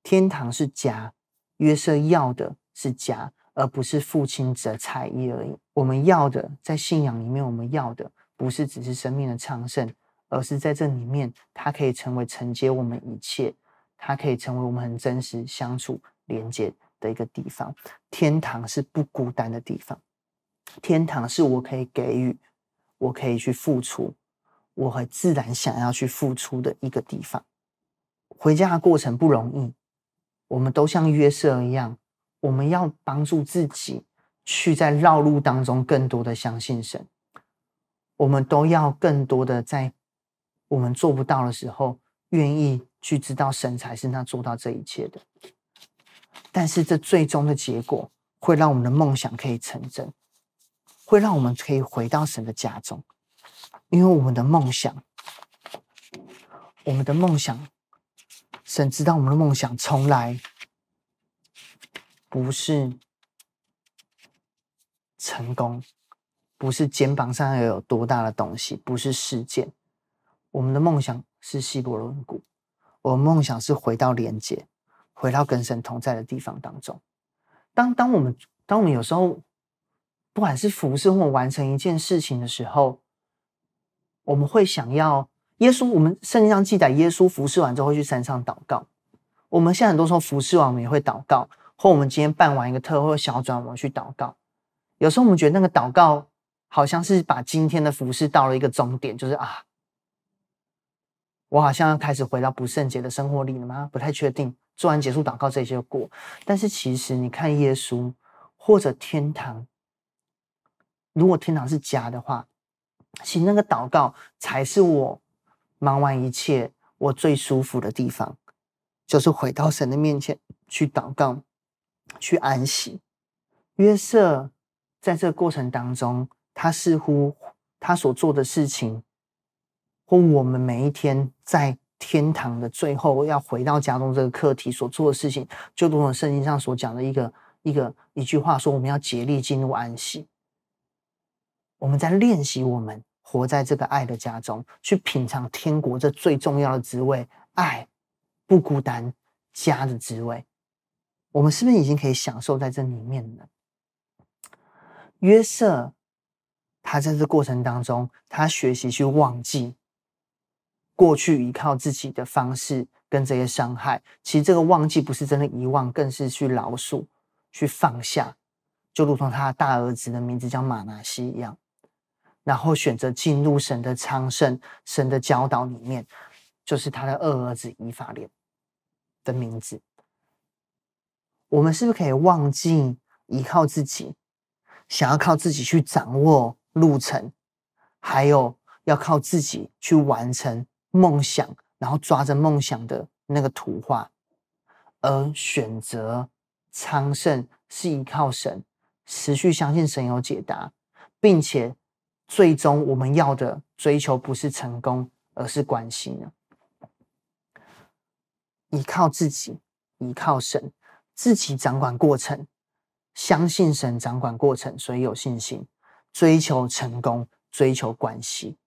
天堂是家，约瑟要的是家。而不是父亲的才艺而已。我们要的，在信仰里面，我们要的不是只是生命的昌盛，而是在这里面，它可以成为承接我们一切，它可以成为我们很真实相处、连接的一个地方。天堂是不孤单的地方，天堂是我可以给予，我可以去付出，我很自然想要去付出的一个地方。回家的过程不容易，我们都像约瑟一样。我们要帮助自己去在绕路当中更多的相信神，我们都要更多的在我们做不到的时候，愿意去知道神才是那做到这一切的。但是这最终的结果会让我们的梦想可以成真，会让我们可以回到神的家中，因为我们的梦想，我们的梦想，神知道我们的梦想从来。不是成功，不是肩膀上要有多大的东西，不是事件。我们的梦想是希伯伦谷，我们梦想是回到连接，回到跟神同在的地方当中。当当我们当我们有时候，不管是服侍或完成一件事情的时候，我们会想要耶稣。我们圣经上记载，耶稣服侍完之后会去山上祷告。我们现在很多时候服侍完，我们也会祷告，或我们今天办完一个特会或小转，我们去祷告。有时候我们觉得那个祷告。好像是把今天的服事到了一个终点，就是啊，我好像要开始回到不圣洁的生活里了吗？不太确定。做完结束祷告，这些过。但是其实你看，耶稣或者天堂，如果天堂是家的话，其实那个祷告才是我忙完一切我最舒服的地方，就是回到神的面前去祷告，去安息。约瑟在这个过程当中。他似乎他所做的事情，或我们每一天在天堂的最后要回到家中这个课题所做的事情，就如同圣经上所讲的一个一个一句话说：我们要竭力进入安息。我们在练习我们活在这个爱的家中，去品尝天国这最重要的滋味——爱、不孤单、家的滋味。我们是不是已经可以享受在这里面了？约瑟。他在这过程当中，他学习去忘记过去依靠自己的方式跟这些伤害。其实这个忘记不是真的遗忘，更是去饶恕、去放下，就如同他的大儿子的名字叫马拿西一样。然后选择进入神的昌盛、神的教导里面，就是他的二儿子以法莲的名字。我们是不是可以忘记依靠自己，想要靠自己去掌握？路程，还有要靠自己去完成梦想，然后抓着梦想的那个图画，而选择昌盛是依靠神，持续相信神有解答，并且最终我们要的追求不是成功，而是关心呢？依靠自己，依靠神，自己掌管过程，相信神掌管过程，所以有信心。追求成功，追求关系，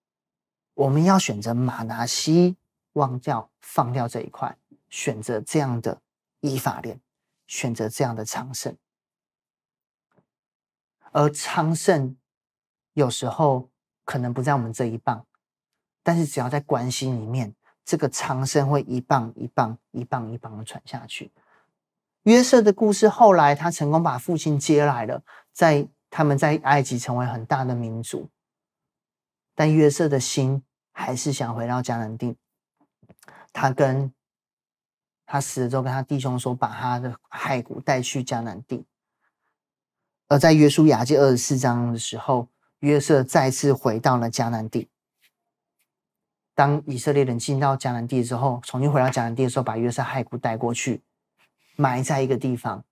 我们要选择马拿西，忘掉、放掉这一块，选择这样的以法莲，选择这样的昌盛。而昌盛有时候可能不在我们这一棒，但是只要在关系里面，这个昌盛会一棒一棒、一棒一棒的传下去。约瑟的故事后来，他成功把父亲接来了，在。他们在埃及成为很大的民族，但约瑟的心还是想回到迦南地。他跟他死了之后，跟他弟兄说，把他的骸骨带去迦南地。而在约书亚记二十四章的时候，约瑟再次回到了迦南地。当以色列人进到迦南地之后，重新回到迦南地的时候，把约瑟骸骨带过去，埋在一个地方，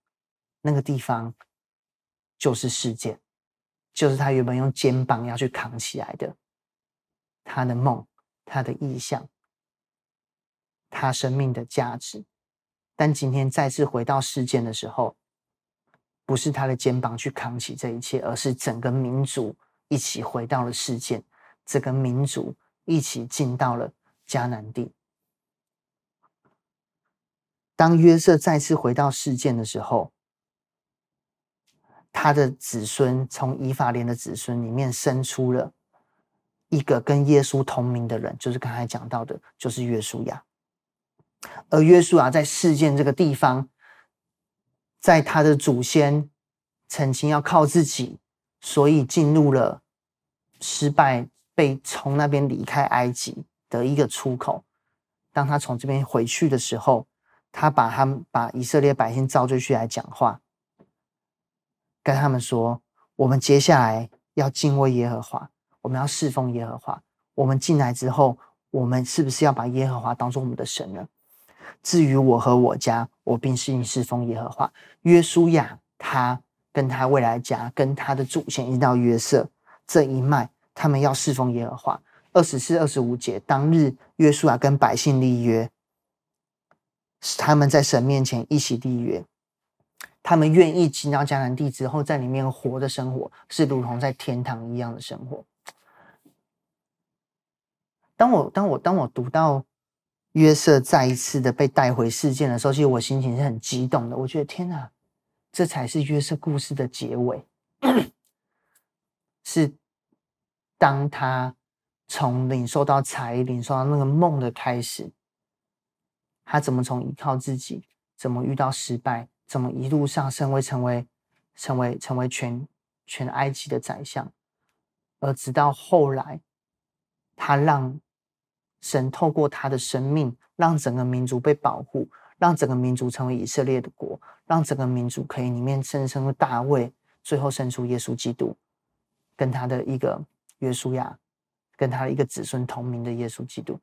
那个地方。就是事件，就是他原本用肩膀要去扛起来的，他的梦，他的意象，他生命的价值。但今天再次回到事件的时候，不是他的肩膀去扛起这一切，而是整个民族一起回到了事件，整个民族一起进到了迦南地。当约瑟再次回到事件的时候，他的子孙从以法莲的子孙里面生出了一个跟耶稣同名的人，就是刚才讲到的，就是约书亚。而约书亚在事件这个地方，在他的祖先曾经要靠自己，所以进入了失败，被从那边离开埃及的一个出口。当他从这边回去的时候，他把他们把以色列百姓召出去来讲话。跟他们说，我们接下来要敬畏耶和华，我们要侍奉耶和华。我们进来之后，我们是不是要把耶和华当做我们的神呢？至于我和我家，我必定侍奉耶和华。约书亚他跟他未来家，跟他的祖先一直到约瑟这一脉，他们要侍奉耶和华。二十四、二十五节，当日约书亚跟百姓立约，他们在神面前一起立约。他们愿意进到迦南地之后，在里面活的生活，是如同在天堂一样的生活。当我当我当我读到约瑟再一次的被带回世界的时候，其实我心情是很激动的。我觉得天哪，这才是约瑟故事的结尾，(clears throat) 是当他从领受到才艺、领受到那个梦的开始，他怎么从依靠自己，怎么遇到失败。怎么一路上升为成为成为成为全全埃及的宰相，而直到后来，他让神透过他的生命，让整个民族被保护，让整个民族成为以色列的国，让整个民族可以里面生生大卫，最后生出耶稣基督，跟他的一个约书亚，跟他的一个子孙同名的耶稣基督，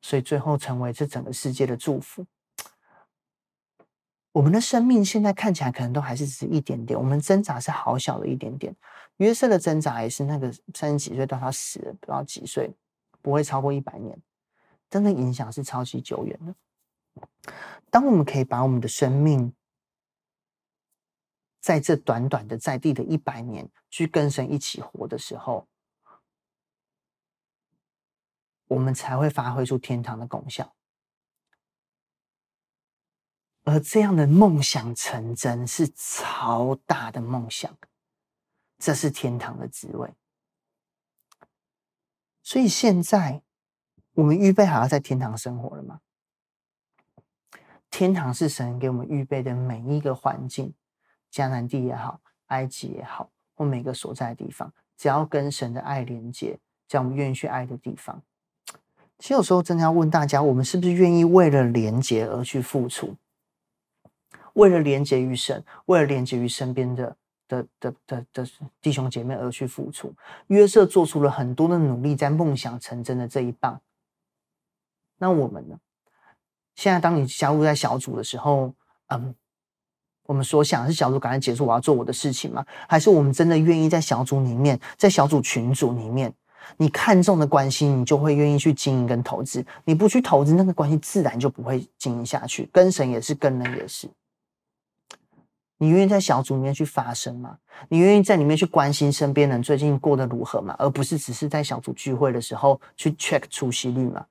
所以最后成为这整个世界的祝福。我们的生命现在看起来可能都还是只是一点点，我们挣扎是好小的一点点。约瑟的挣扎也是那个三十几岁到他死了不知道几岁，不会超过一百年，真的影响是超级久远的。当我们可以把我们的生命在这短短的在地的一百年去跟神一起活的时候，我们才会发挥出天堂的功效。而这样的梦想成真是超大的梦想，这是天堂的滋味。所以现在我们预备好要在天堂生活了吗？天堂是神给我们预备的每一个环境，迦南地也好，埃及也好，或每个所在的地方，只要跟神的爱连接，叫我们愿意去爱的地方。其实有时候真的要问大家，我们是不是愿意为了连接而去付出？为了连接于神，为了连接于身边的的的的的弟兄姐妹而去付出，约瑟做出了很多的努力，在梦想成真的这一棒。那我们呢？现在当你加入在小组的时候，嗯，我们所想是小组赶快结束，我要做我的事情吗？还是我们真的愿意在小组里面，在小组群组里面，你看重的关系，你就会愿意去经营跟投资。你不去投资，那个关系自然就不会经营下去。跟神也是，跟人也是。你愿意在小组里面去发声吗？你愿意在里面去关心身边人最近过得如何吗？而不是只是在小组聚会的时候去 check 出席率吗？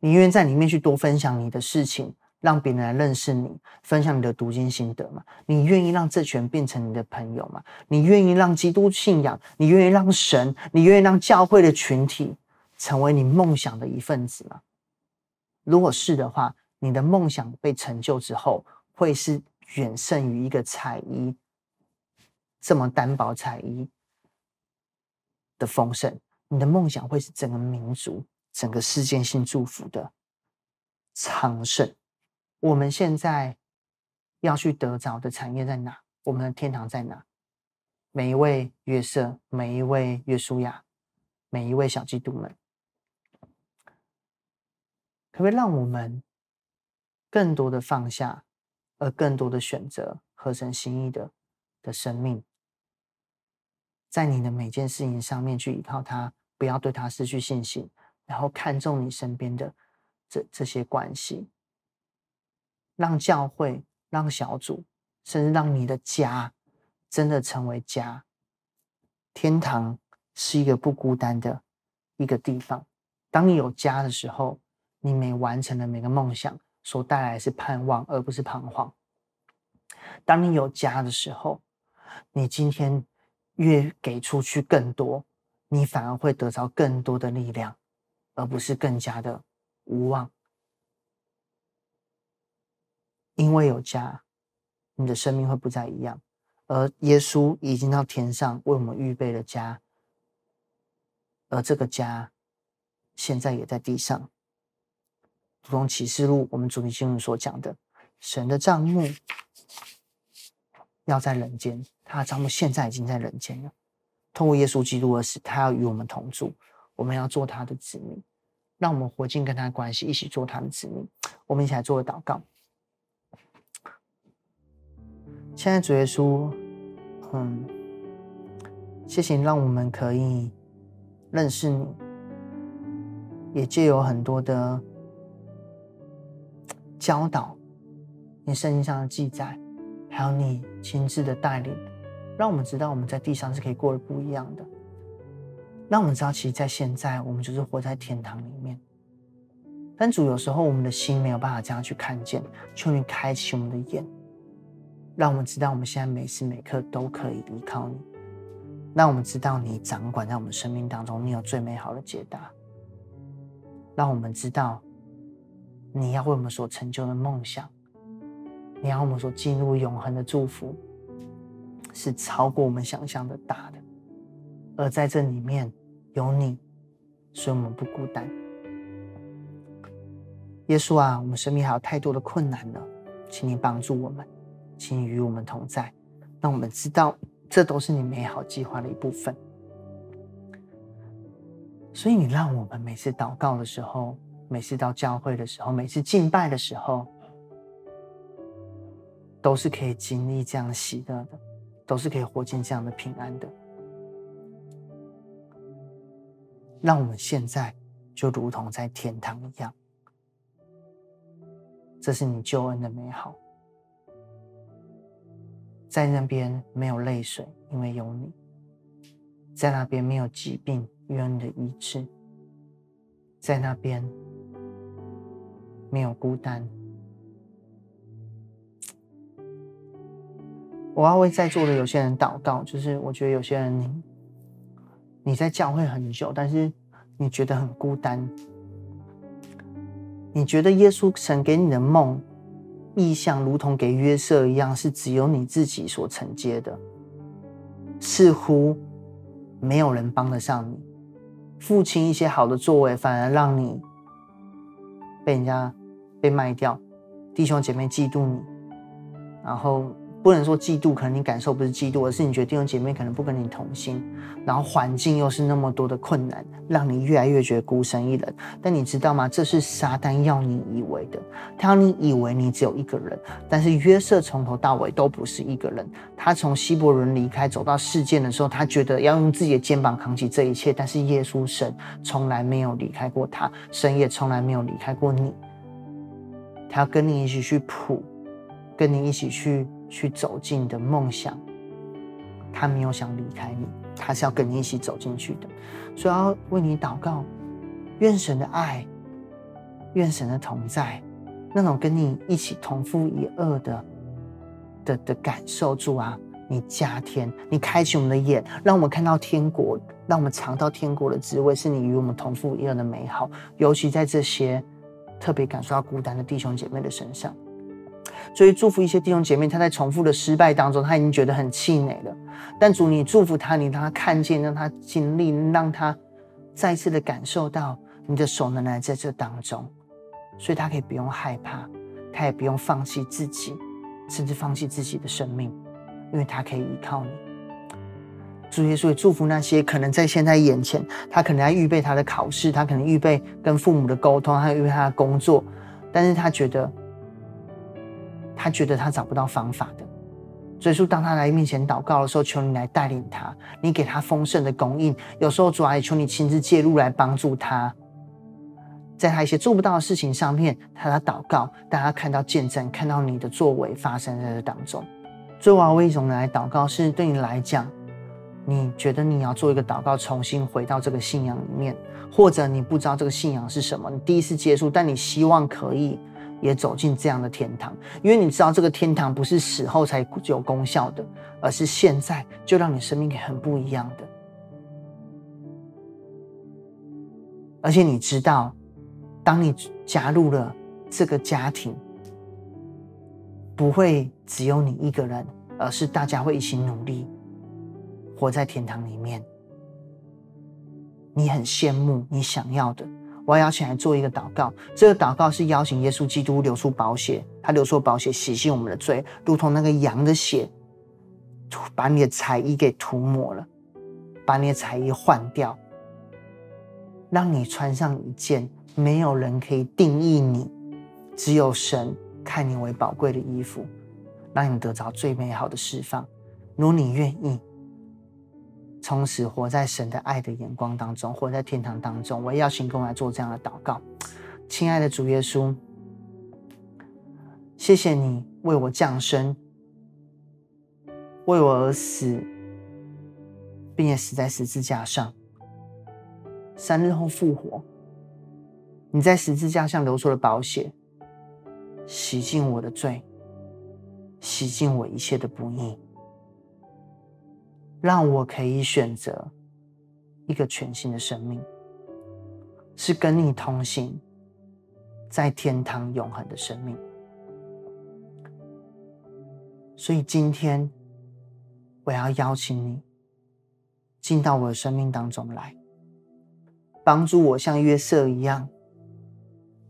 你愿意在里面去多分享你的事情，让别人来认识你，分享你的读经心得吗？你愿意让这群变成你的朋友吗？你愿意让基督信仰，你愿意让神，你愿意让教会的群体成为你梦想的一份子吗？如果是的话，你的梦想被成就之后。会是远胜于一个彩衣这么单薄彩衣的丰盛。你的梦想会是整个民族、整个世界性祝福的昌盛。我们现在要去得着的产业在哪？我们的天堂在哪？每一位约瑟，每一位约书亚，每一位小基督们，可不可以让我们更多的放下？而更多的选择合成心意的的生命，在你的每件事情上面去依靠他，不要对他失去信心，然后看重你身边的这这些关系，让教会、让小组，甚至让你的家真的成为家。天堂是一个不孤单的一个地方。当你有家的时候，你每完成的每个梦想。所带来是盼望，而不是彷徨。当你有家的时候，你今天越给出去更多，你反而会得到更多的力量，而不是更加的无望。因为有家，你的生命会不再一样。而耶稣已经到天上为我们预备了家，而这个家现在也在地上。如同启示录，我们主题经文所讲的，神的帐幕要在人间，他的帐幕现在已经在人间了。通过耶稣基督而死，他要与我们同住，我们要做他的子民，让我们活进跟他的关系，一起做他的子民。我们一起来做个祷告。现在主耶稣，嗯，谢谢你让我们可以认识你，也借由很多的。教导，你圣经上的记载，还有你亲自的带领，让我们知道我们在地上是可以过得不一样的。让我们知道，其实，在现在，我们就是活在天堂里面。但主，有时候我们的心没有办法这样去看见，求你开启我们的眼，让我们知道，我们现在每时每刻都可以依靠你。让我们知道，你掌管在我们生命当中，你有最美好的解答。让我们知道，你要为我们所成就的梦想，你要我们所进入永恒的祝福，是超过我们想象的大的。而在这里面有你，所以我们不孤单。耶稣啊，我们生命还有太多的困难了，请你帮助我们，请你与我们同在，让我们知道这都是你美好计划的一部分。所以你让我们每次祷告的时候，每次到教会的时候，每次敬拜的时候，都是可以经历这样喜乐的，都是可以活进这样的平安的。让我们现在就如同在天堂一样，这是你救恩的美好。在那边没有泪水，因为有你；在那边没有疾病，因为你的医治；在那边没有孤单。我要为在座的有些人祷告，就是我觉得有些人。你在教会很久，但是你觉得很孤单。你觉得耶稣神给你的梦、意象，如同给约瑟一样，是只有你自己所承接的，似乎没有人帮得上你。父亲一些好的作为，反而让你被人家被卖掉，弟兄姐妹嫉妒你，然后。不能说嫉妒，可能你感受不是嫉妒，而是你觉得弟兄姐妹可能不跟你同心，然后环境又是那么多的困难，让你越来越觉得孤身一人。但你知道吗？这是撒旦要你以为的，他要你以为你只有一个人。但是约瑟从头到尾都不是一个人，他从希伯伦离开，走到世界的时候，他觉得要用自己的肩膀扛起这一切。但是耶稣神从来没有离开过他，神也从来没有离开过你。他要跟你一起去谱，跟你一起去。去走进你的梦想，他没有想离开你，他是要跟你一起走进去的，所以要为你祷告，愿神的爱，愿神的同在，那种跟你一起同父一轭的的的感受，住啊，你加添，你开启我们的眼，让我们看到天国，让我们尝到天国的滋味，是你与我们同父一轭的美好，尤其在这些特别感受到孤单的弟兄姐妹的身上。所以祝福一些弟兄姐妹，他在重复的失败当中，他已经觉得很气馁了。但主，你祝福他，你让他看见，让他经历，让他再次的感受到你的手能来在这当中，所以他可以不用害怕，他也不用放弃自己，甚至放弃自己的生命，因为他可以依靠你。主耶稣也祝福那些可能在现在眼前，他可能在预备他的考试，他可能预备跟父母的沟通，还有预备他的工作，但是他觉得。他觉得他找不到方法的，所以说，当他来面前祷告的时候，求你来带领他，你给他丰盛的供应。有时候，主啊，也求你亲自介入来帮助他，在他一些做不到的事情上面，他的祷告，大家看到见证，看到你的作为发生在这当中。最后，我要为一种来祷告，是对你来讲，你觉得你要做一个祷告，重新回到这个信仰里面，或者你不知道这个信仰是什么，你第一次接触，但你希望可以。也走进这样的天堂，因为你知道这个天堂不是死后才有功效的，而是现在就让你生命很不一样的。而且你知道，当你加入了这个家庭，不会只有你一个人，而是大家会一起努力，活在天堂里面。你很羡慕你想要的。我要邀请来做一个祷告，这个祷告是邀请耶稣基督流出宝血，他流出宝血洗净我们的罪，如同那个羊的血，把你的彩衣给涂抹了，把你的彩衣换掉，让你穿上一件没有人可以定义你，只有神看你为宝贵的衣服，让你得着最美好的释放。如果你愿意。充实活在神的爱的眼光当中，活在天堂当中。我也要请跟我来做这样的祷告，亲爱的主耶稣，谢谢你为我降生，为我而死，并且死在十字架上，三日后复活。你在十字架上流出了宝血，洗净我的罪，洗净我一切的不义，让我可以选择一个全新的生命，是跟你同行，在天堂永恒的生命。所以今天，我要邀请你进到我的生命当中来，帮助我像约瑟一样，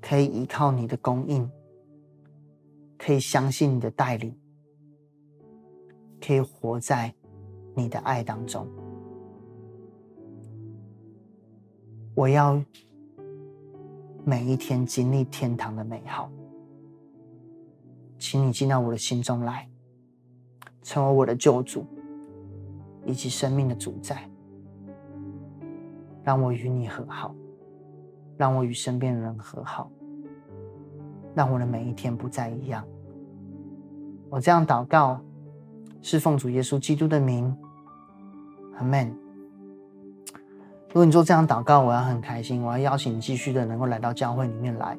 可以依靠你的供应，可以相信你的带领，可以活在你的爱当中。我要每一天经历天堂的美好，请你进到我的心中来。成为我的救主，以及生命的主宰，让我与你和好，让我与身边的人和好，让我的每一天不再一样。我这样祷告，是奉主耶稣基督的名，阿门。如果你做这样祷告，我要很开心，我要邀请你继续的能够来到教会里面来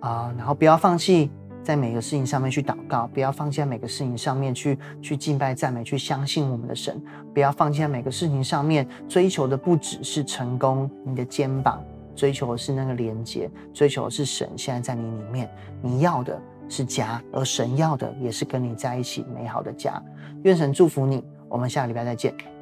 啊，然后不要放弃。在每个事情上面去祷告，不要放弃在每个事情上面去去敬拜赞美，去相信我们的神。不要放弃在每个事情上面追求的不只是成功，你的肩膀追求的是那个连接，追求的是神现在在你里面。你要的是家，而神要的也是跟你在一起美好的家。愿神祝福你，我们下个礼拜再见。